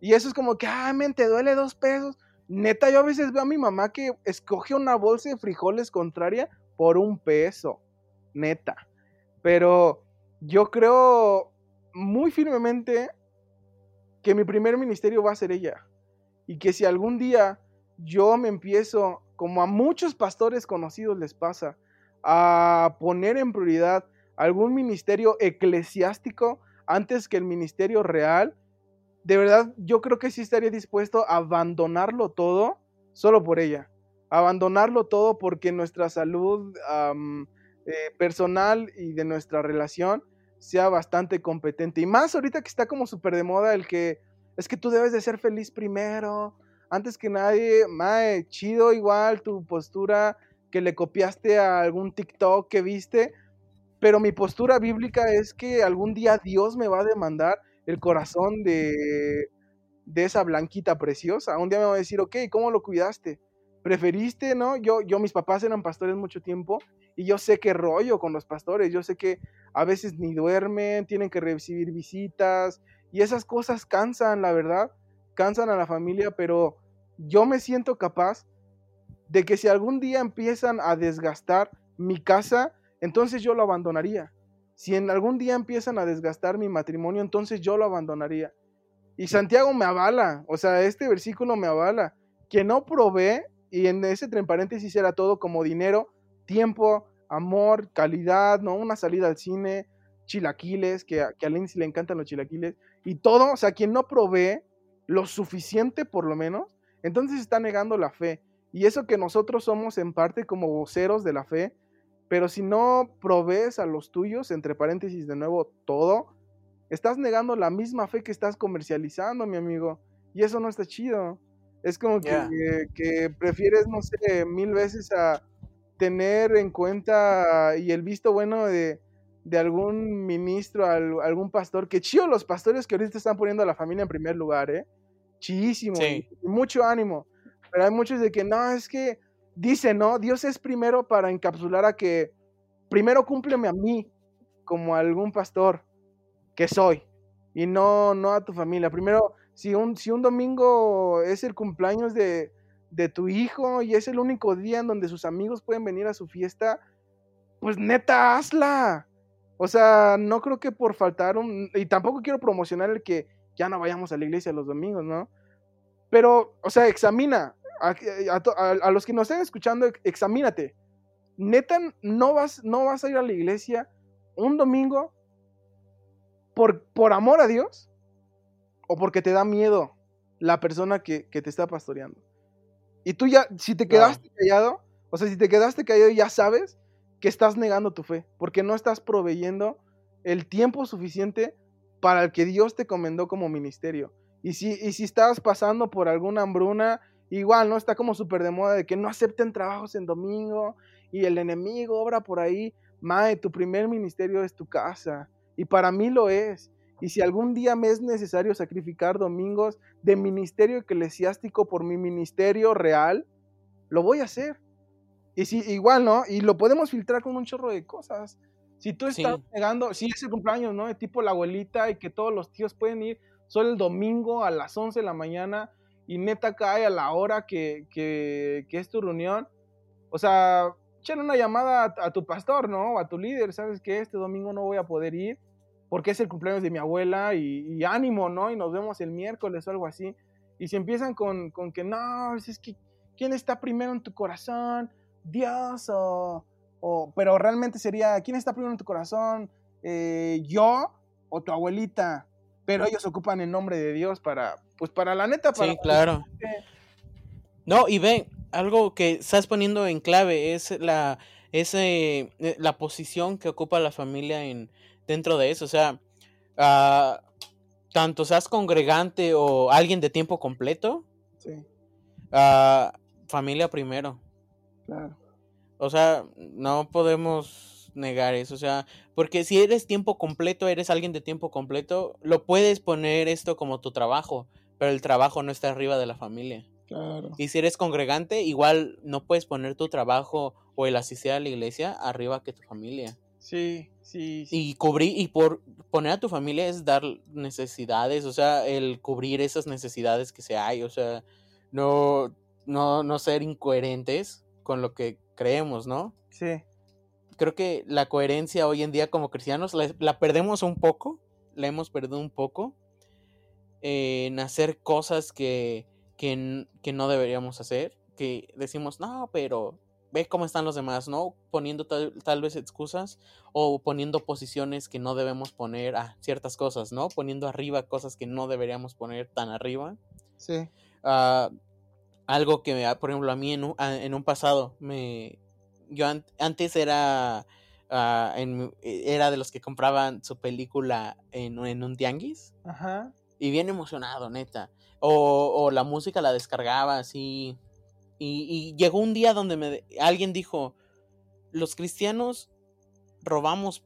Y eso es como que, ah, men, te duele dos pesos. Neta, yo a veces veo a mi mamá que escoge una bolsa de frijoles contraria por un peso. Neta. Pero yo creo muy firmemente que mi primer ministerio va a ser ella. Y que si algún día yo me empiezo, como a muchos pastores conocidos les pasa, a poner en prioridad algún ministerio eclesiástico antes que el ministerio real, de verdad yo creo que sí estaría dispuesto a abandonarlo todo solo por ella. Abandonarlo todo porque nuestra salud eh, personal y de nuestra relación sea bastante competente. Y más ahorita que está como súper de moda el que es que tú debes de ser feliz primero, antes que nadie, mae, chido igual tu postura que le copiaste a algún TikTok que viste, pero mi postura bíblica es que algún día Dios me va a demandar el corazón de, de esa blanquita preciosa. Un día me va a decir, ok, ¿cómo lo cuidaste? ¿Preferiste, no? Yo, yo, mis papás eran pastores mucho tiempo y yo sé qué rollo con los pastores. Yo sé que a veces ni duermen, tienen que recibir visitas y esas cosas cansan, la verdad, cansan a la familia, pero yo me siento capaz de que si algún día empiezan a desgastar mi casa, entonces yo lo abandonaría. Si en algún día empiezan a desgastar mi matrimonio, entonces yo lo abandonaría. Y Santiago me avala, o sea, este versículo me avala. Que no provee, y en ese entre paréntesis era todo como dinero, tiempo, amor, calidad, ¿no? Una salida al cine, chilaquiles, que que a Lindsay le encantan los chilaquiles, y todo, o sea, quien no provee lo suficiente por lo menos, entonces está negando la fe. Y eso que nosotros somos en parte como voceros de la fe, pero si no provees a los tuyos, entre paréntesis de nuevo, todo, estás negando la misma fe que estás comercializando, mi amigo. Y eso no está chido. Es como que, que, prefieres, no sé, mil veces a tener en cuenta y el visto bueno de, de algún ministro, algún pastor. Que chido los pastores que ahorita están poniendo a la familia en primer lugar, ¿eh? Chidísimo. Y mucho ánimo. Pero hay muchos de que no, es que dice, ¿no? Dios es primero para encapsular a que primero cúmpleme a mí como algún pastor que soy y no, no a tu familia. Primero, si un, si un domingo es el cumpleaños de, de tu hijo y es el único día en donde sus amigos pueden venir a su fiesta, pues neta, hazla. O sea, no creo que por faltar un... Y tampoco quiero promocionar el que ya no vayamos a la iglesia los domingos, ¿no? Pero, o sea, examina, a, los que nos estén escuchando, examínate. Neta, no vas, no vas a ir a la iglesia un domingo por, por amor a Dios o porque te da miedo la persona que, te está pastoreando. Y tú ya, si te quedaste callado, o sea, si te quedaste callado, ya sabes que estás negando tu fe, porque no estás proveyendo el tiempo suficiente para el que Dios te comendó como ministerio. Y si, y si estás pasando por alguna hambruna Igual, ¿no? Está como súper de moda de que no acepten trabajos en domingo y el enemigo obra por ahí. Mae, tu primer ministerio es tu casa. Y para mí lo es. Y si algún día me es necesario sacrificar domingos de ministerio eclesiástico por mi ministerio real, lo voy a hacer. Y si igual, ¿no? Y lo podemos filtrar con un chorro de cosas. Si tú estás negando, si es el cumpleaños, ¿no? De tipo la abuelita y que todos los tíos pueden ir solo el domingo a las 11 de la mañana y neta cae a la hora que, es tu reunión, o sea, échale una llamada a, tu pastor, ¿no? A tu líder, ¿sabes que Este domingo no voy a poder ir porque es el cumpleaños de mi abuela y, ánimo, ¿no? Y nos vemos el miércoles o algo así. Y si empiezan con, que no, es que, ¿quién está primero en tu corazón? Dios o... o pero realmente sería, ¿quién está primero en tu corazón? Eh, ¿Yo o tu abuelita? Pero ellos ocupan el nombre de Dios para, pues para la neta, para... Sí, claro. No, y ve, algo que estás poniendo en clave es la, ese, la posición que ocupa la familia en, dentro de eso. O sea, uh, tanto seas congregante o alguien de tiempo completo, Sí, ah, familia primero. claro. O sea, no podemos negar eso. O sea, porque si eres tiempo completo, eres alguien de tiempo completo, lo puedes poner esto como tu trabajo, pero el trabajo no está arriba de la familia. Claro. Y si eres congregante, igual no puedes poner tu trabajo o el asistir a la iglesia arriba que tu familia. Sí, sí, sí. Y cubrir, y por poner a tu familia es dar necesidades, o sea, el cubrir esas necesidades que se hay, o sea, no, no, no ser incoherentes con lo que creemos, ¿no? Sí, Creo que la coherencia hoy en día como cristianos la, la perdemos un poco, la hemos perdido un poco en hacer cosas que, que, que no deberíamos hacer, que decimos, no, pero ve cómo están los demás, ¿no? Poniendo tal, tal vez excusas o poniendo posiciones que no debemos poner a ciertas cosas, ¿no? Poniendo arriba cosas que no deberíamos poner tan arriba. sí. Ah, algo que, me- por ejemplo, a mí en un, a- en un pasado me... Yo an- antes era... ah, en- era de los que compraban su película en, en un tianguis Ajá. y bien emocionado, neta. O, o la música la descargaba así. Y, y llegó un día donde me, alguien dijo, los cristianos robamos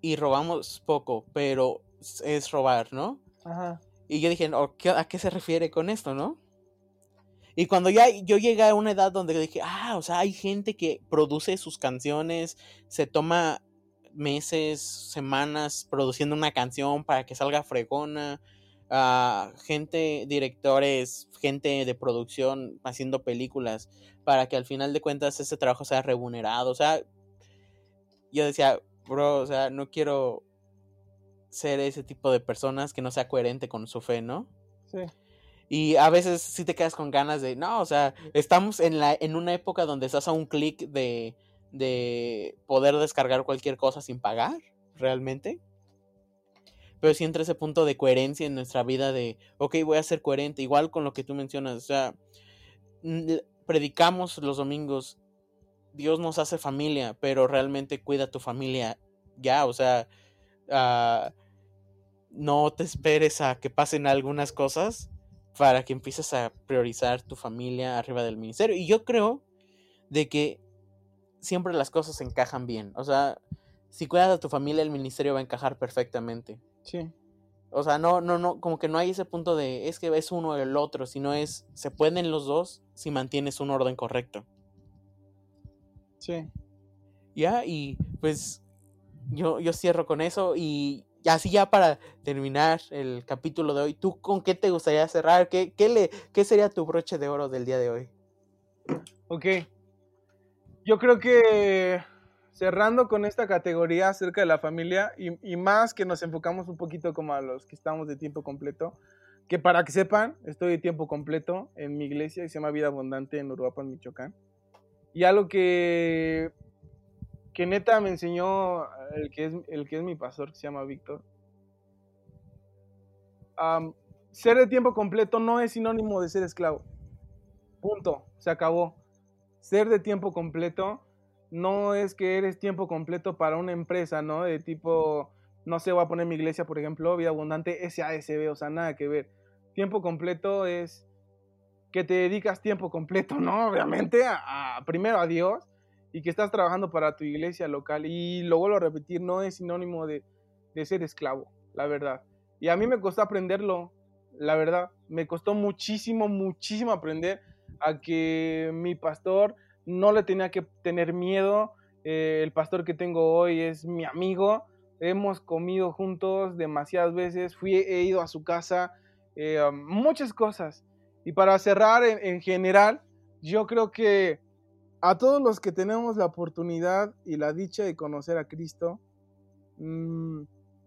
y robamos poco, pero es robar, ¿no? Ajá. Y yo dije, "Oh, ¿qué- ¿a qué se refiere con esto, no? Y cuando ya yo llegué a una edad donde dije, ah, o sea, hay gente que produce sus canciones, se toma meses, semanas produciendo una canción para que salga fregona, ah, gente, directores, gente de producción haciendo películas para que al final de cuentas ese trabajo sea remunerado. O sea, yo decía, bro, o sea, no quiero ser ese tipo de personas que no sea coherente con su fe, ¿no? Sí. Y a veces sí te quedas con ganas de, no, o sea, estamos en, la, en una época donde estás a un clic de, de poder descargar cualquier cosa sin pagar, realmente. Pero sí entra ese punto de coherencia en nuestra vida de, ok, voy a ser coherente, igual con lo que tú mencionas, o sea, predicamos los domingos, Dios nos hace familia, pero realmente cuida tu familia ya, o sea, ah, no te esperes a que pasen algunas cosas para que empieces a priorizar tu familia arriba del ministerio. Y yo creo de que siempre las cosas encajan bien. O sea, si cuidas a tu familia, el ministerio va a encajar perfectamente. Sí. O sea, no, no, no, como que no hay ese punto de es que es uno o el otro, sino es se pueden los dos si mantienes un orden correcto. Sí. Ya, y pues yo, yo cierro con eso y así ya para terminar el capítulo de hoy, ¿tú con qué te gustaría cerrar? ¿Qué, qué, le, qué sería tu broche de oro del día de hoy? Ok. Yo creo que cerrando con esta categoría acerca de la familia y, y más que nos enfocamos un poquito como a los que estamos de tiempo completo, que para que sepan, estoy de tiempo completo en mi iglesia que se llama Vida Abundante en Uruapan, Michoacán. Y algo que, que neta me enseñó el que, es, el que es mi pastor, que se llama Víctor. Ser de tiempo completo no es sinónimo de ser esclavo. Punto. Se acabó. Ser de tiempo completo no es que eres tiempo completo para una empresa, ¿no? De tipo, no sé, voy a poner mi iglesia, por ejemplo, Vida Abundante, SASB, o sea, nada que ver. Tiempo completo es que te dedicas tiempo completo, ¿no? [LAUGHS] Obviamente, a, primero a Dios y que estás trabajando para tu iglesia local. Y lo vuelvo a repetir, no es sinónimo de, de ser esclavo, la verdad. Y a mí me costó aprenderlo, la verdad. Me costó muchísimo, muchísimo aprender a que mi pastor no le tenía que tener miedo. Eh, el pastor que tengo hoy es mi amigo. Hemos comido juntos demasiadas veces. Fui, he ido a su casa. eh, um, muchas cosas. Y para cerrar en, en general, yo creo que a todos los que tenemos la oportunidad y la dicha de conocer a Cristo, mm,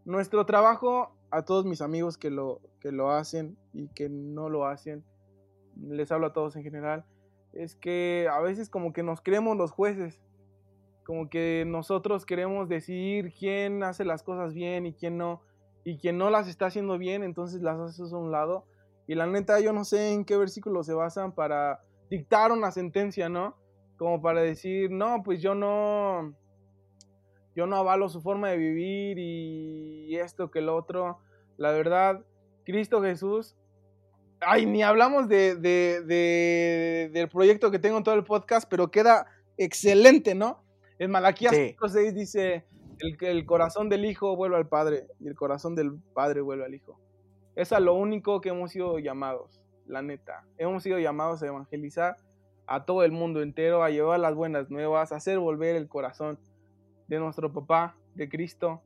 nuestro trabajo, a todos mis amigos que lo, que lo hacen y que no lo hacen, les hablo a todos en general, es que a veces como que nos creemos los jueces, como que nosotros queremos decidir quién hace las cosas bien y quién no, y quien no las está haciendo bien, entonces las haces a un lado. Y la neta, yo no sé en qué versículo se basan para dictar una sentencia, ¿no? Como para decir, no, pues yo no, yo no avalo su forma de vivir y esto que lo otro. La verdad, Cristo Jesús. Ay, ni hablamos de, de, de, del proyecto que tengo en todo el podcast, pero queda excelente, ¿no? En Malaquías Sí. 5.6 dice, el, el corazón del hijo vuelve al padre y el corazón del padre vuelve al hijo. Es a lo único que hemos sido llamados, la neta. Hemos sido llamados a evangelizar a todo el mundo entero, a llevar las buenas nuevas, a hacer volver el corazón de nuestro papá, de Cristo,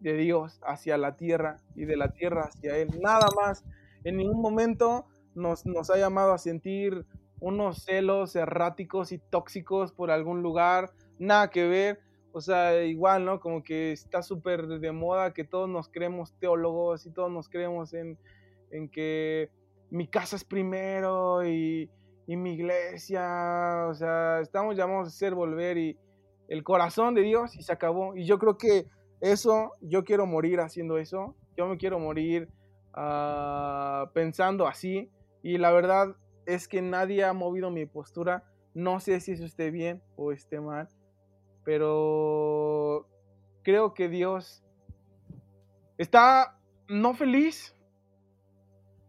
de Dios hacia la tierra y de la tierra hacia Él. Nada más. En ningún momento nos, nos ha llamado a sentir unos celos erráticos y tóxicos por algún lugar. Nada que ver. O sea, igual, ¿no? Como que está súper de moda que todos nos creemos teólogos y todos nos creemos en, que mi casa es primero y, y mi iglesia. O sea, estamos llamados a hacer volver y el corazón de Dios y se acabó. Y yo creo que eso, yo quiero morir haciendo eso. Yo me quiero morir ah, pensando así. Y la verdad es que nadie ha movido mi postura. No sé si eso esté bien o esté mal. Pero creo que Dios está no feliz.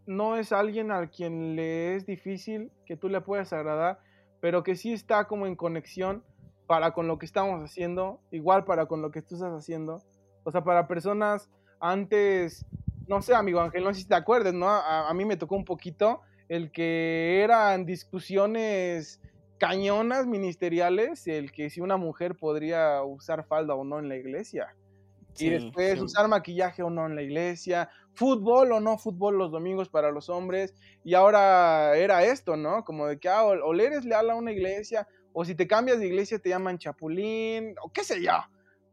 No es alguien al quien le es difícil que tú le puedas agradar. Pero que sí está como en conexión para con lo que estamos haciendo, igual para con lo que tú estás haciendo. O sea, para personas antes, no sé, amigo Ángel, no sé si te acuerdas, ¿no? A, a mí me tocó un poquito el que eran discusiones cañonas ministeriales, el que si una mujer podría usar falda o no en la iglesia. Sí, y después sí. usar maquillaje o no en la iglesia, fútbol o no fútbol los domingos para los hombres. Y ahora era esto, ¿no? Como de que, ah, o, o le eres leal a una iglesia, o si te cambias de iglesia te llaman chapulín, o qué sé yo.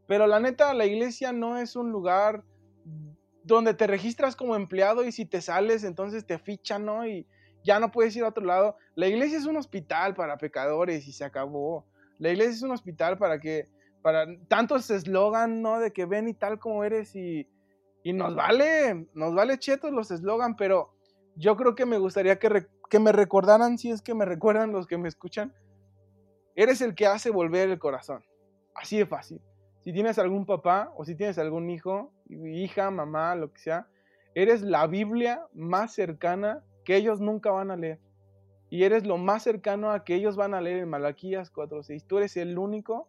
Pero la neta, la iglesia no es un lugar donde te registras como empleado y si te sales, entonces te fichan, ¿no? Y ya no puedes ir a otro lado. La iglesia es un hospital para pecadores y se acabó. La iglesia es un hospital para que, para tantos eslogan, ¿no? De que ven y tal como eres y, y nos vale, nos vale chetos los eslogan, pero yo creo que me gustaría que, re- que me recordaran, si es que me recuerdan los que me escuchan, eres el que hace volver el corazón. Así de fácil. Si tienes algún papá o si tienes algún hijo, hija, mamá, lo que sea, eres la Biblia más cercana que ellos nunca van a leer. Y eres lo más cercano a que ellos van a leer en Malaquías 4.6. Tú eres el único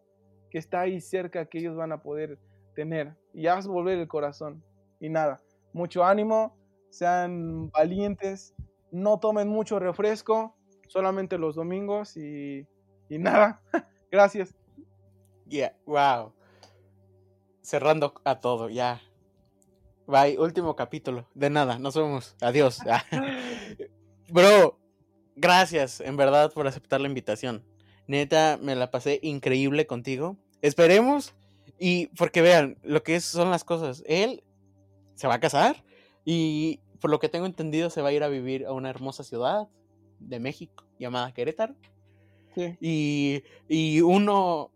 que está ahí cerca que ellos van a poder tener. Y haz volver el corazón. Y nada, mucho ánimo, sean valientes, no tomen mucho refresco, solamente los domingos y, y nada. [LAUGHS] Gracias. Yeah, wow. Cerrando a todo, ya. Bye, último capítulo. De nada, nos vemos. Adiós. [LAUGHS] Bro, gracias en verdad por aceptar la invitación. Neta, me la pasé increíble contigo. Esperemos y porque vean lo que es- son las cosas. Él se va a casar y por lo que tengo entendido se va a ir a vivir a una hermosa ciudad de México llamada Querétaro. Sí. Y, y uno,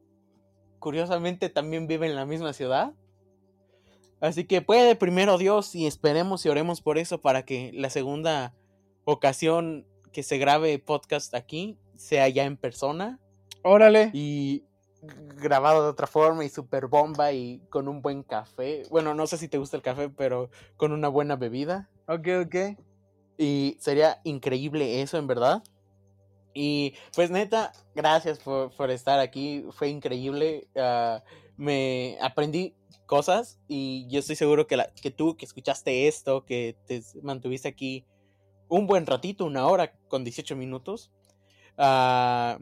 curiosamente, también vive en la misma ciudad. Así que puede primero Dios y esperemos y oremos por eso para que la segunda ocasión que se grabe podcast aquí sea ya en persona Órale. y grabado de otra forma y super bomba y con un buen café. Bueno, no sé si te gusta el café, pero con una buena bebida. Ok, ok. Y sería increíble eso, en verdad. Y pues neta, gracias por, por estar aquí. Fue increíble. ah, me aprendí cosas y yo estoy seguro que, la, que tú que escuchaste esto, que te mantuviste aquí un buen ratito, una hora con 18 minutos, ah,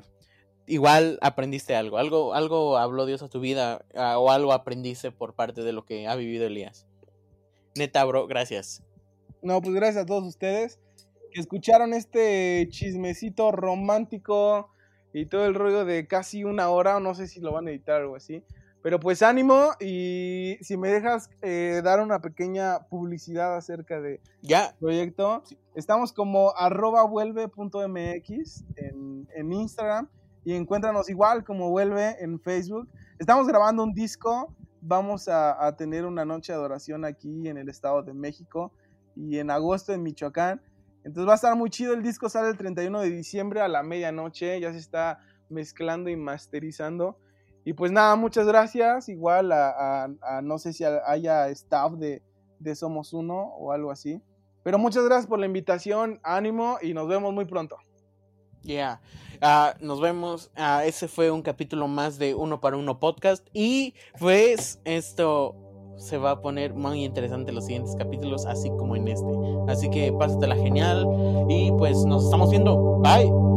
igual aprendiste algo. Algo, algo habló Dios a tu vida ah, o algo aprendiste por parte de lo que ha vivido Elías. Neta, bro, gracias. No, pues gracias a todos ustedes escucharon este chismecito romántico y todo el rollo de casi una hora, no sé si lo van a editar o algo así. Pero pues ánimo y si me dejas eh, dar una pequeña publicidad acerca del Ya, proyecto, estamos como arroba vuelve.mx en, en Instagram y encuéntranos igual como vuelve en Facebook. Estamos grabando un disco, vamos a, a tener una noche de adoración aquí en el Estado de México y en agosto en Michoacán. Entonces va a estar muy chido, el disco sale el 31 de diciembre a la medianoche, ya se está mezclando y masterizando. Y pues nada, muchas gracias. Igual a, no sé si haya staff de, de Somos Uno o algo así. Pero muchas gracias por la invitación, ánimo y nos vemos muy pronto. Ya, ah, nos vemos. Ah, ese fue un capítulo más de Uno para Uno podcast. Y pues esto se va a poner muy interesante los siguientes capítulos, así como en este. Así que pásatela genial y pues nos estamos viendo. Bye.